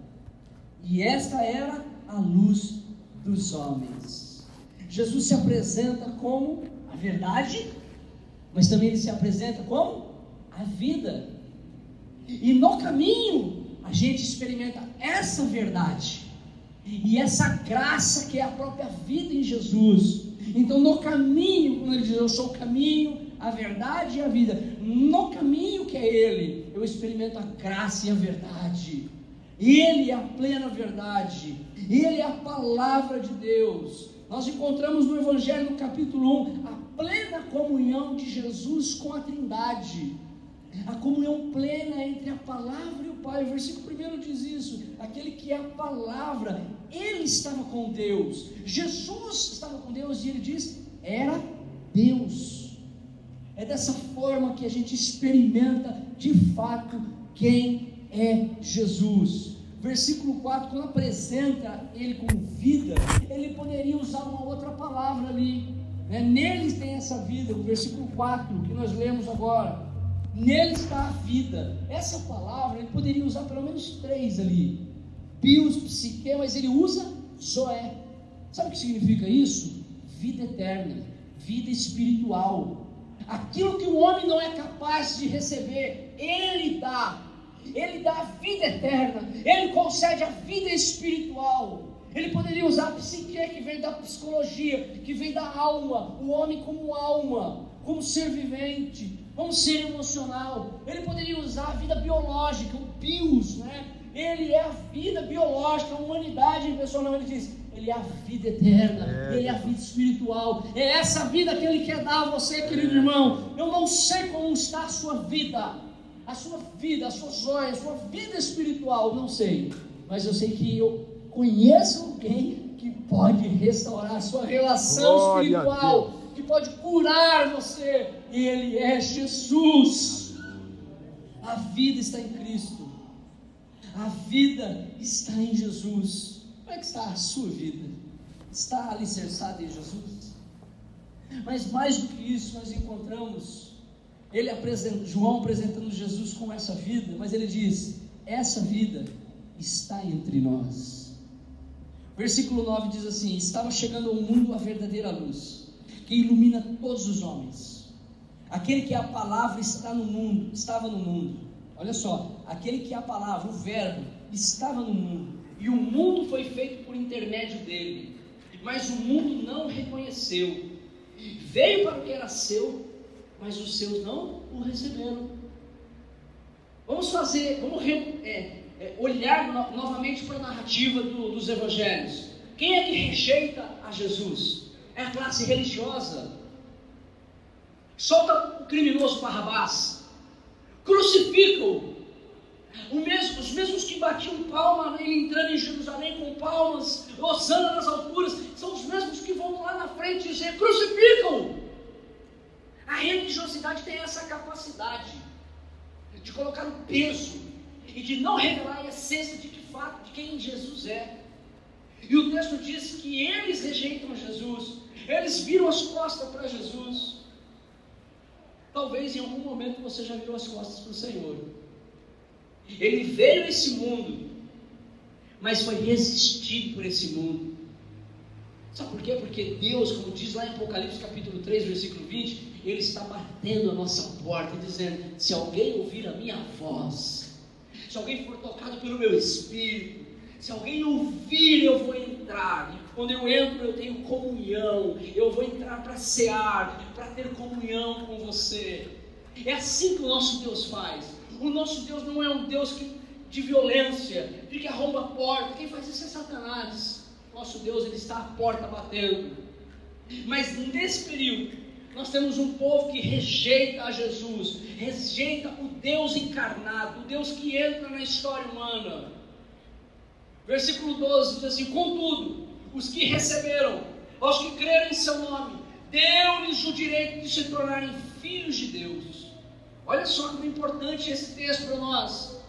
e esta era a luz dos homens. Jesus se apresenta como a verdade, mas também ele se apresenta como a vida. E no caminho a gente experimenta essa verdade e essa graça que é a própria vida em Jesus. Então, no caminho, quando ele diz eu sou o caminho, a verdade e a vida, no caminho que é Ele, eu experimento a graça e a verdade. Ele é a plena verdade, Ele é a palavra de Deus. Nós encontramos no Evangelho, no capítulo 1, a plena comunhão de Jesus com a Trindade. A comunhão plena entre a palavra e o Pai. O versículo 1 diz isso. Aquele que é a palavra, ele estava com Deus. Jesus estava com Deus e ele diz: era Deus. É dessa forma que a gente experimenta de fato quem é Jesus. Versículo 4, quando apresenta ele como vida, ele poderia usar uma outra palavra ali. Né? Nele tem essa vida, o versículo 4 que nós lemos agora. Nele está a vida. Essa palavra ele poderia usar pelo menos três ali. Pius, psique, mas ele usa zoé. Sabe o que significa isso? Vida eterna, vida espiritual. Aquilo que o homem não é capaz de receber, ele dá. Ele dá a vida eterna, ele concede a vida espiritual. Ele poderia usar a psique, que vem da psicologia, que vem da alma, o homem como alma, como ser vivente, como ser emocional. Ele poderia usar a vida biológica, o bios, né? Ele é a vida biológica, a humanidade pessoal. Ele diz: Ele é a vida eterna, é. Ele é a vida espiritual. É essa vida que Ele quer dar a você, querido irmão. Eu não sei como está a sua vida, a sua vida, as suas joias, a sua vida espiritual, não sei. Mas eu sei que eu conheço alguém que pode restaurar a sua relação Glória espiritual, que pode curar você. E Ele é Jesus. A vida está em Cristo. A vida está em Jesus. Como é que está a sua vida? Está alicerçada em Jesus? Mas mais do que isso, nós encontramos ele apresenta, João apresentando Jesus com essa vida, mas ele diz: essa vida está entre nós. Versículo 9 diz assim: Estava chegando ao mundo a verdadeira luz, que ilumina todos os homens. Aquele que é a palavra está no mundo, estava no mundo. Olha só, aquele que é a palavra, o verbo, estava no mundo, e o mundo foi feito por intermédio dele, mas o mundo não reconheceu. Veio para o que era seu, mas os seus não o receberam. Vamos fazer, vamos é, é, olhar no, novamente para a narrativa do, dos evangelhos. Quem é que rejeita a Jesus? É a classe religiosa. Solta o criminoso Barrabás crucificam. Mesmo, os mesmos que batiam palma, ele entrando em Jerusalém com palmas, osando nas alturas, são os mesmos que vão lá na frente dizer: crucificam. A religiosidade tem essa de colocar o peso e de não revelar a essência de que fato de quem Jesus é. E o texto diz que eles rejeitam Jesus, eles viram as costas para Jesus. Talvez em algum momento você já virou as costas para o Senhor. Ele veio a esse mundo, mas foi resistido por esse mundo. Sabe por quê? Porque Deus, como diz lá em Apocalipse capítulo 3, versículo 20, Ele está batendo a nossa porta e dizendo: se alguém ouvir a minha voz, se alguém for tocado pelo meu espírito, se alguém ouvir, eu vou entrar. Quando eu entro, eu tenho comunhão. Eu vou entrar para cear, para ter comunhão com você. É assim que o nosso Deus faz. O nosso Deus não é um Deus que, de violência, de que arromba a porta. Quem faz isso é Satanás. Nosso Deus, ele está à porta batendo. Mas nesse período, nós temos um povo que rejeita a Jesus, rejeita o Deus encarnado, o Deus que entra na história humana. Versículo 12 diz assim: Contudo, os que receberam, aos que creram em seu nome, deu-lhes o direito de se tornarem filhos de Deus. Olha só como é importante esse texto para nós.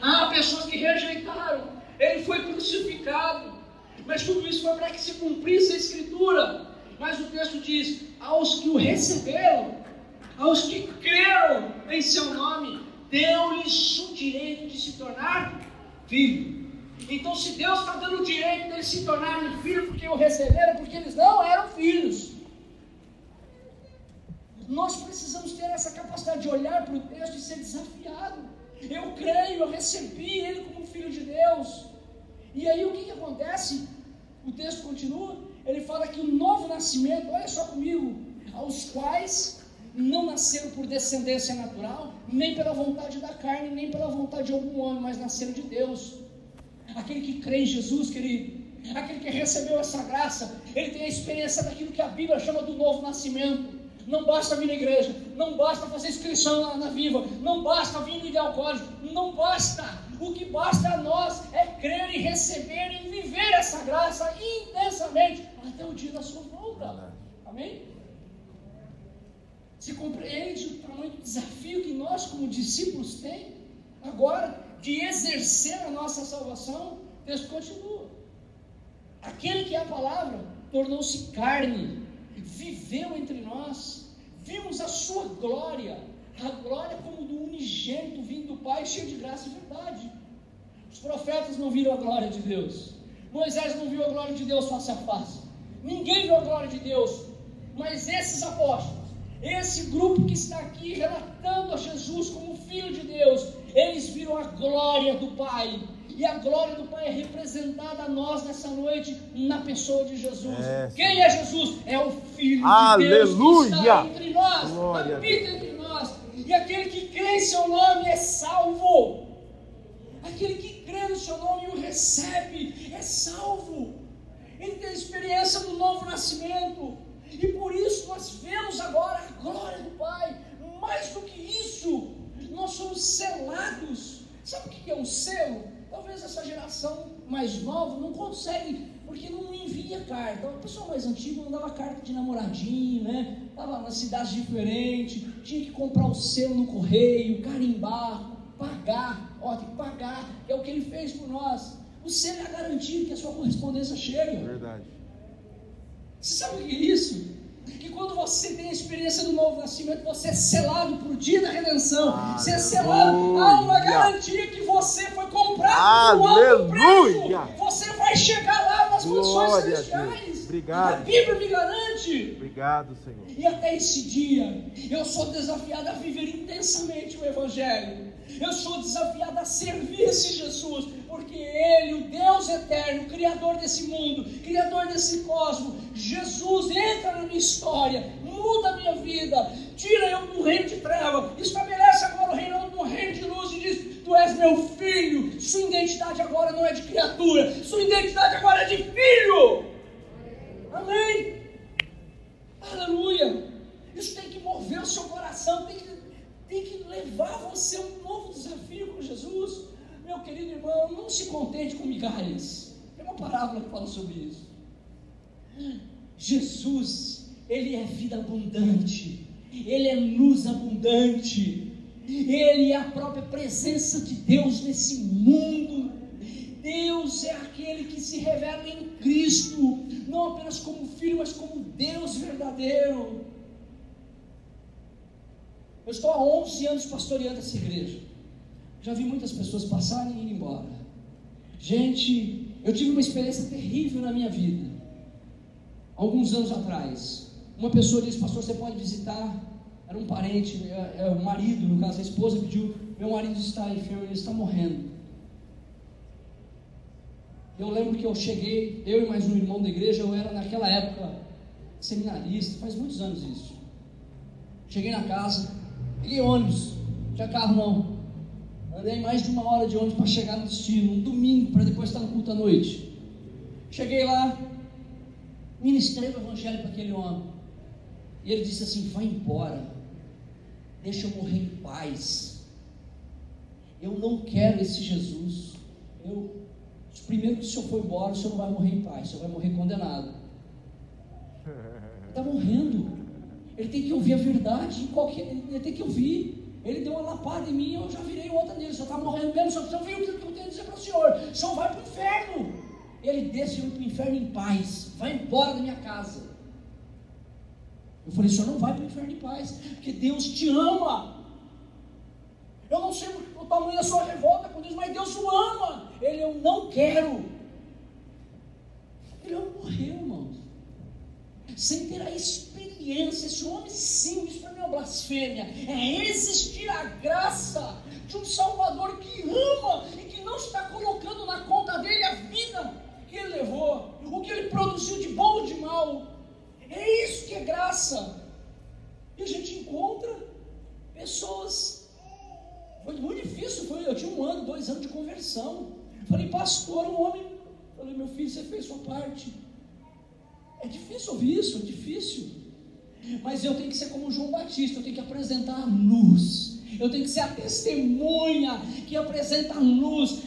Há pessoas que rejeitaram, ele foi crucificado, mas tudo isso foi para que se cumprisse a Escritura. Mas o texto diz: aos que o receberam, aos que creram em seu nome, deu-lhes o direito de se tornar filho. Então, se Deus está dando o direito deles se tornarem filhos porque o receberam, porque eles não eram filhos. Nós precisamos ter essa capacidade de olhar para o texto e ser desafiado. Eu creio, eu recebi ele como filho de Deus. E aí o que, que acontece? O texto continua, ele fala que o novo nascimento, olha só comigo, aos quais não nasceram por descendência natural, nem pela vontade da carne, nem pela vontade de algum homem, mas nasceram de Deus. Aquele que crê em Jesus, querido, aquele que recebeu essa graça, ele tem a experiência daquilo que a Bíblia chama do novo nascimento. Não basta vir na igreja, não basta fazer inscrição na, na Viva, não basta vir no Ideal College, não basta. O que basta a nós é crer e receber e viver essa graça intensamente até o dia da sua volta. Amém? Se compreende o tamanho do desafio que nós, como discípulos, temos agora de exercer a nossa salvação? O texto continua. Aquele que é a palavra tornou-se carne viveu entre nós, vimos a sua glória, a glória como do unigênito vindo do Pai, cheio de graça e verdade. Os profetas não viram a glória de Deus, Moisés não viu a glória de Deus face a face, ninguém viu a glória de Deus, mas esses apóstolos, esse grupo que está aqui relatando a Jesus como Filho de Deus, eles viram a glória do Pai, e a glória do Pai é representada a nós nessa noite na pessoa de Jesus. É, Quem é Jesus? É o Filho Aleluia. de Deus que está entre nós, glória habita entre aquele que crê em seu nome é salvo. Aquele que crê no seu nome e o recebe é salvo. Ele tem a experiência do novo nascimento. E por isso nós vemos agora a glória do Pai. Mais do que isso, nós somos selados. Sabe o que é um selo? Talvez essa geração mais nova não consegue, porque não envia carta. Então, o pessoal mais antigo mandava carta de namoradinho, né? Estava nas cidades diferentes, tinha que comprar o selo no correio, carimbar, pagar. Ó, tem que pagar, é o que ele fez por nós. O selo é a garantia que a sua correspondência chega. Verdade. Você sabe o que é isso? que quando você tem a experiência do novo nascimento, você é selado para o dia da redenção. Você é selado. Há uma garantia que você foi comprado por alto preço. Você vai chegar condições celestiais. Obrigado. A Bíblia me garante. Obrigado, Senhor. E até esse dia, eu sou desafiado a viver intensamente o Evangelho. Eu sou desafiado a servir esse Jesus, porque Ele, o Deus eterno, Criador desse mundo, Criador desse cosmos, Jesus entra na minha história, muda a minha vida, tira eu do reino de treva, estabelece agora o reino do reino de luz e diz: Tu és meu filho. Sua identidade agora não é de criatura, sua identidade agora é de filho. Amém. Aleluia. Isso tem que mover o seu coração, tem que tem que levar você a um novo desafio com Jesus. Meu querido irmão, não se contente com migalhas. Tem uma parábola que fala sobre isso. Jesus, Ele é vida abundante, Ele é luz abundante, Ele é a própria presença de Deus nesse mundo. Deus é aquele que se revela em Cristo, não apenas como Filho, mas como Deus verdadeiro. Eu estou há 11 anos pastoreando essa igreja. Já vi muitas pessoas passarem e ir embora. Gente, eu tive uma experiência terrível na minha vida. Alguns anos atrás. Uma pessoa disse, pastor, você pode visitar. Era um parente, é, é o marido, no caso, a esposa pediu, meu marido está enfermo, ele está morrendo. Eu lembro que eu cheguei, eu e mais um irmão da igreja, eu era naquela época seminarista, faz muitos anos isso. Cheguei na casa, Peguei ônibus, tinha carro não. Andei mais de uma hora de ônibus para chegar no destino, um domingo, para depois estar no culto à noite. Cheguei lá, ministrei o evangelho para aquele homem. E ele disse assim: vai embora, deixa eu morrer em paz. Eu não quero esse Jesus. Eu, primeiro que o senhor for embora, o senhor não vai morrer em paz, o senhor vai morrer condenado. Está morrendo. Ele tem que ouvir a verdade, qualquer, ele tem que ouvir. Ele deu uma lapada em mim, eu já virei outra nele. O senhor está morrendo mesmo, o senhor ouviu o que eu tenho a dizer para o senhor. O senhor vai para o inferno. Ele desce para o inferno em paz. Vai embora da minha casa. Eu falei, o senhor não vai para o inferno em paz, porque Deus te ama. Eu não sei e a sua revolta com Deus, mas Deus o ama. Ele, eu não quero. Ele morreu, irmãos. Sem ter a experiência, esse sim, isso para mim é uma blasfêmia. É existir a graça de um Salvador que ama e que não está colocando na conta dele a vida que ele levou, o que ele produziu de bom ou de mal. É isso que é graça. E a gente encontra pessoas. Foi muito difícil, foi, eu tinha um ano, dois anos de conversão. Falei, pastor, um homem. Falei, meu filho, você fez sua parte. É difícil ouvir isso, é difícil. Mas eu tenho que ser como João Batista, eu tenho que apresentar a luz. Eu tenho que ser a testemunha que apresenta a luz.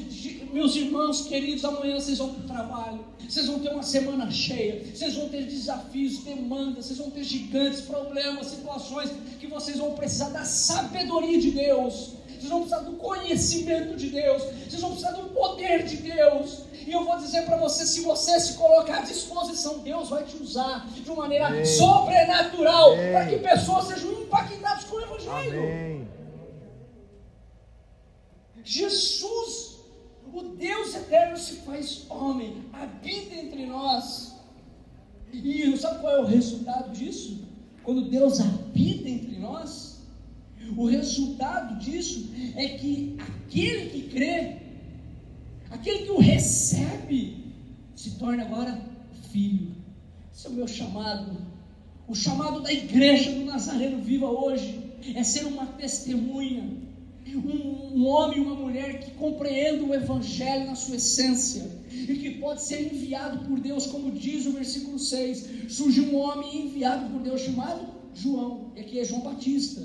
Meus irmãos queridos, amanhã vocês vão para o trabalho. Vocês vão ter uma semana cheia. Vocês vão ter desafios, demandas. Vocês vão ter gigantes, problemas, situações que vocês vão precisar da sabedoria de Deus. Vocês vão precisar do conhecimento de Deus. Vocês vão precisar do poder de Deus. E eu vou dizer para você: se você se colocar à disposição, Deus vai te usar de uma maneira Ei. sobrenatural para que pessoas sejam impactadas com o Evangelho. Amém. Jesus, o Deus eterno, se faz homem, habita entre nós. E sabe qual é o resultado disso? Quando Deus habita entre nós, o resultado disso é que aquele que crê Aquele que o recebe se torna agora filho. Esse é o meu chamado. O chamado da igreja do Nazareno viva hoje é ser uma testemunha, um, um homem e uma mulher que compreenda o Evangelho na sua essência e que pode ser enviado por Deus, como diz o versículo 6. Surgiu um homem enviado por Deus chamado João, e aqui é João Batista.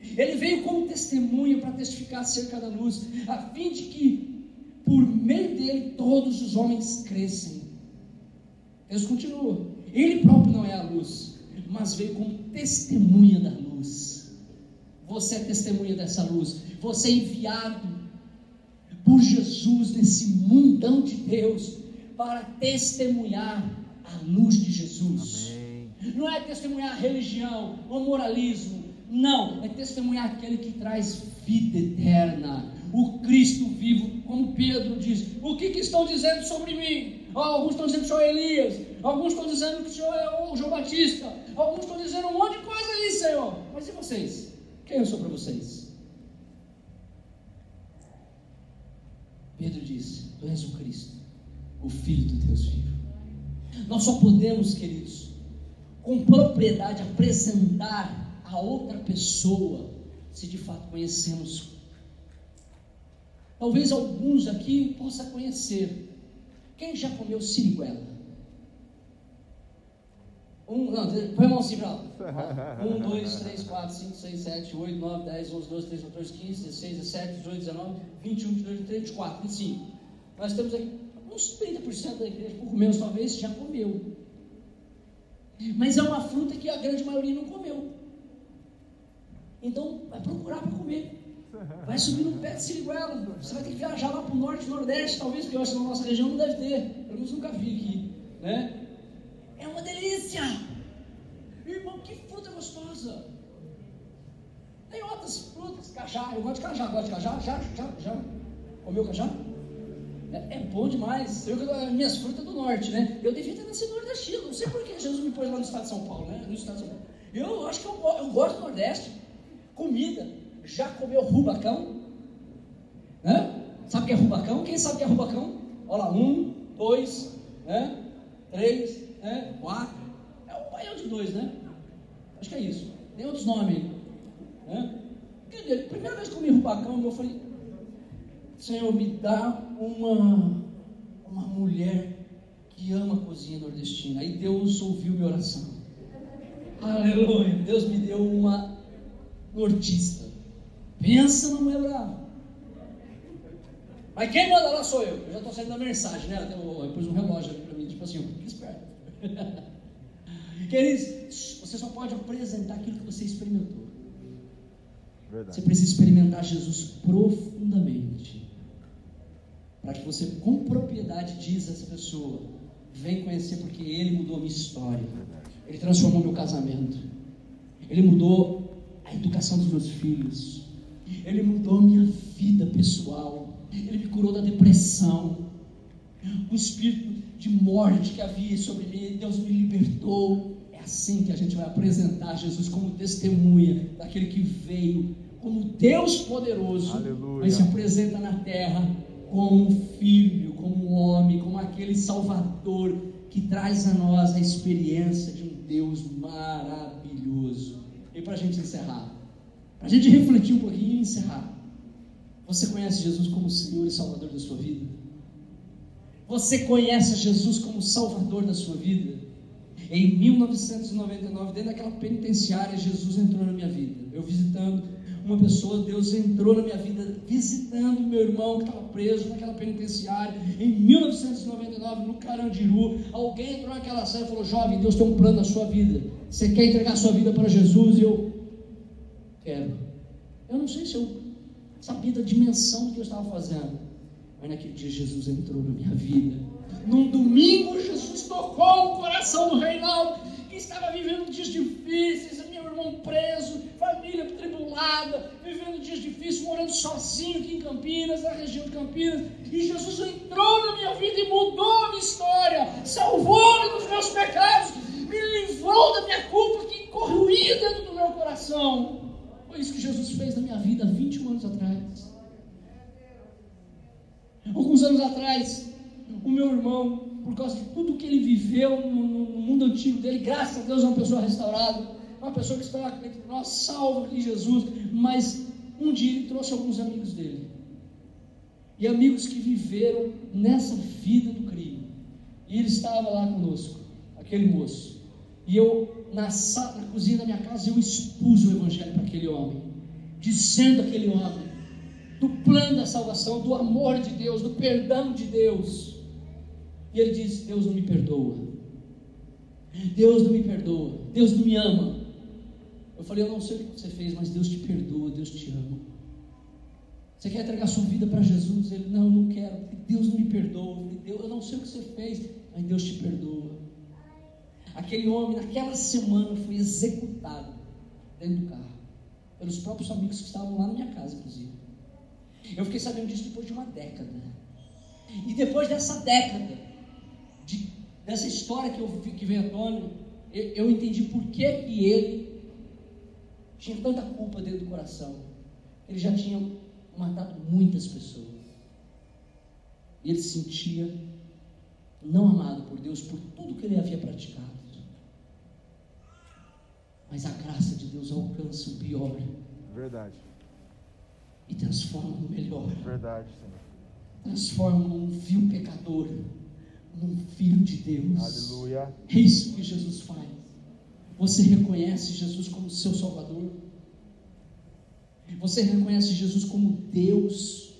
Ele veio como testemunha para testificar acerca da luz, a fim de que por meio dele todos os homens crescem. Deus continua. Ele próprio não é a luz, mas veio como testemunha da luz. Você é testemunha dessa luz. Você é enviado por Jesus nesse mundão de Deus para testemunhar a luz de Jesus. Amém. Não é testemunhar a religião, o moralismo. Não, é testemunhar aquele que traz vida eterna o Cristo vivo, como Pedro diz. O que, que estão dizendo sobre mim? alguns estão dizendo que o senhor é Elias, alguns estão dizendo que o senhor é o João Batista, alguns estão dizendo um monte de coisa ali, Senhor. Mas e vocês? Quem eu sou para vocês? Pedro diz: Tu és o Cristo, o Filho do Deus vivo. Nós só podemos, queridos, com propriedade apresentar a outra pessoa se de fato conhecemos Talvez alguns aqui possa conhecer. Quem já comeu siriguela? Um, não, põe a mão assim para lá. 1, 2, 3, 4, 5, 6, 7, 8, 9, 10, 11, 12, 13, 14, 15, 16, 17, 18, 19, 21, 22, 23, 24, 25. Nós temos aqui uns 30% da igreja, pouco menos talvez, já comeu. Mas é uma fruta que a grande maioria não comeu. Então, vai procurar para comer. Vai subir no pé de siriguela. Você vai ter que viajar lá para o norte, nordeste, talvez, porque eu acho que na nossa região não deve ter. Pelo menos nunca vi aqui. Né? Uma delícia. Irmão, que fruta gostosa. Tem outras frutas, cajá. Eu gosto de cajá. Gosto de cajá? Já, já, já. Comeu cajá? É, é bom demais. Eu, minhas frutas do norte, né? Eu devia ter nascido no Nordeste. Não sei por que Jesus me pôs lá no estado de São Paulo, né? No estado de São Paulo. Eu acho que eu, eu gosto do Nordeste. Comida já comeu rubacão? Hã? Sabe o que é rubacão? Quem sabe o que é rubacão? Olha lá, um, dois, né? três, né? quatro. É o baião de dois, né? Acho que é isso. Tem outros nomes aí. Né? Primeira vez que comi rubacão, eu falei, Senhor, me dá uma, uma mulher que ama a cozinha nordestina. Aí Deus ouviu minha oração. Aleluia. Deus me deu uma nortista. Pensa no meu bravo. Mas quem manda lá sou eu. Eu já estou saindo da mensagem, né? Eu pus um relógio ali para mim, tipo assim, fica esperto. *laughs* Queridos, você só pode apresentar aquilo que você experimentou. Verdade. Você precisa experimentar Jesus profundamente. Para que você, com propriedade, diz a essa pessoa: vem conhecer porque Ele mudou a minha história. Ele transformou meu casamento. Ele mudou a educação dos meus filhos. Ele mudou minha vida pessoal. Ele me curou da depressão. O espírito de morte que havia sobre mim, Deus me libertou. É assim que a gente vai apresentar Jesus como testemunha daquele que veio como Deus poderoso, Aleluia. mas se apresenta na terra como um filho, como um homem, como aquele Salvador que traz a nós a experiência de um Deus maravilhoso. E para a gente encerrar, para a gente refletir um pouquinho e encerrar. Você conhece Jesus como Senhor e Salvador da sua vida? Você conhece Jesus como Salvador da sua vida? Em 1999, dentro daquela penitenciária, Jesus entrou na minha vida. Eu visitando uma pessoa, Deus entrou na minha vida visitando meu irmão que estava preso naquela penitenciária em 1999 no Carandiru. Alguém entrou naquela sala e falou: Jovem, Deus tem um plano na sua vida. Você quer entregar sua vida para Jesus? E eu quero. Eu não sei se eu sabia da dimensão do que eu estava fazendo, mas naquele dia Jesus entrou na minha vida. Num domingo, Jesus tocou o coração do Reinaldo, que estava vivendo dias difíceis, meu irmão preso, família tribulada, vivendo dias difíceis, morando sozinho aqui em Campinas, na região de Campinas. E Jesus entrou na minha vida e mudou a minha história, salvou-me dos meus pecados, me livrou da minha culpa que corroía dentro do meu coração. Foi isso que Jesus fez na minha vida há 21 anos atrás. Alguns anos atrás, o meu irmão, por causa de tudo que ele viveu no, no, mundo antigo dele, graças a Deus é uma pessoa restaurada, uma pessoa que está entre nós, salva em Jesus, mas um dia ele trouxe alguns amigos dele, e amigos que viveram nessa vida do crime, e ele estava lá conosco, aquele moço, e eu, na, na cozinha da minha casa, eu expus o evangelho para aquele homem, dizendo aquele homem, do plano da salvação, do amor de Deus, do perdão de Deus. E ele disse: Deus não me perdoa. Deus não me perdoa. Deus não me ama. Eu falei: Eu não sei o que você fez, mas Deus te perdoa, Deus te ama. Você quer entregar sua vida para Jesus? Ele: Não, não quero. Deus não me perdoa. Eu não sei o que você fez, mas Deus te perdoa. Aquele homem, naquela semana, foi executado dentro do carro pelos próprios amigos que estavam lá na minha casa, inclusive. Eu fiquei sabendo disso depois de uma década. E depois dessa década, de, dessa história que, eu, que veio à tona, eu, eu entendi por que, que ele tinha tanta culpa dentro do coração. Ele já tinha matado muitas pessoas. E ele se sentia não amado por Deus por tudo que ele havia praticado. Mas a graça de Deus alcança o pior. Verdade e transforma no melhor. Verdade, Senhor. Transforma um vil pecador num filho de Deus. Aleluia. É isso que Jesus faz. Você reconhece Jesus como seu Salvador? Você reconhece Jesus como Deus,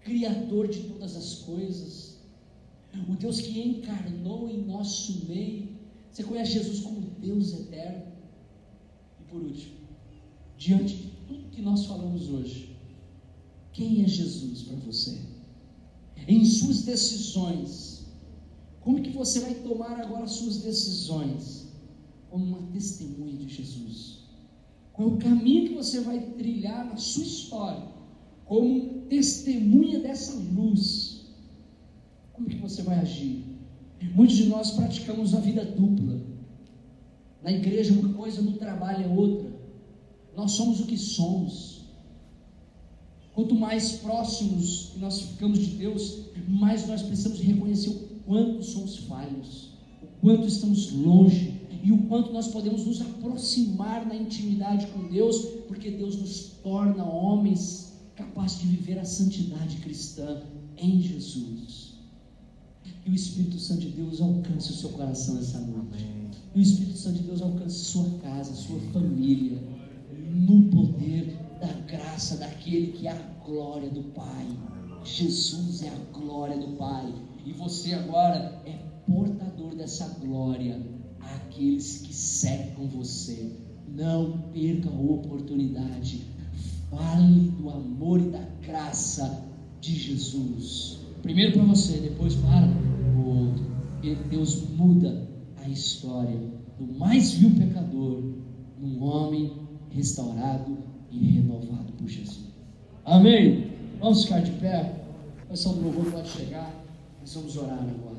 Criador de todas as coisas? O Deus que encarnou em nosso meio. Você conhece Jesus como Deus eterno? E por último, diante de tudo que nós falamos hoje, quem é Jesus para você? Em suas decisões, como que você vai tomar agora suas decisões? Como uma testemunha de Jesus. Qual é o caminho que você vai trilhar na sua história? Como testemunha dessa luz. Como que você vai agir? Muitos de nós praticamos a vida dupla. Na igreja uma coisa, no trabalho é outra. Nós somos o que somos. Quanto mais próximos nós ficamos de Deus, mais nós precisamos reconhecer o quanto somos falhos, o quanto estamos longe e o quanto nós podemos nos aproximar na intimidade com Deus, porque Deus nos torna homens capazes de viver a santidade cristã em Jesus. Que o Espírito Santo de Deus alcance o seu coração essa noite. Que o Espírito Santo de Deus alcance sua casa, sua família, no poder da graça daquele que é a glória do Pai. Jesus é a glória do Pai. E você agora é portador dessa glória àqueles que cercam você. Não perca a oportunidade. Fale do amor e da graça de Jesus. Primeiro para você, depois para o outro. E Deus muda a história do mais vil pecador num homem restaurado e renovado por Jesus. Amém? Vamos ficar de pé. Canção do louvor pode chegar. Nós vamos orar agora.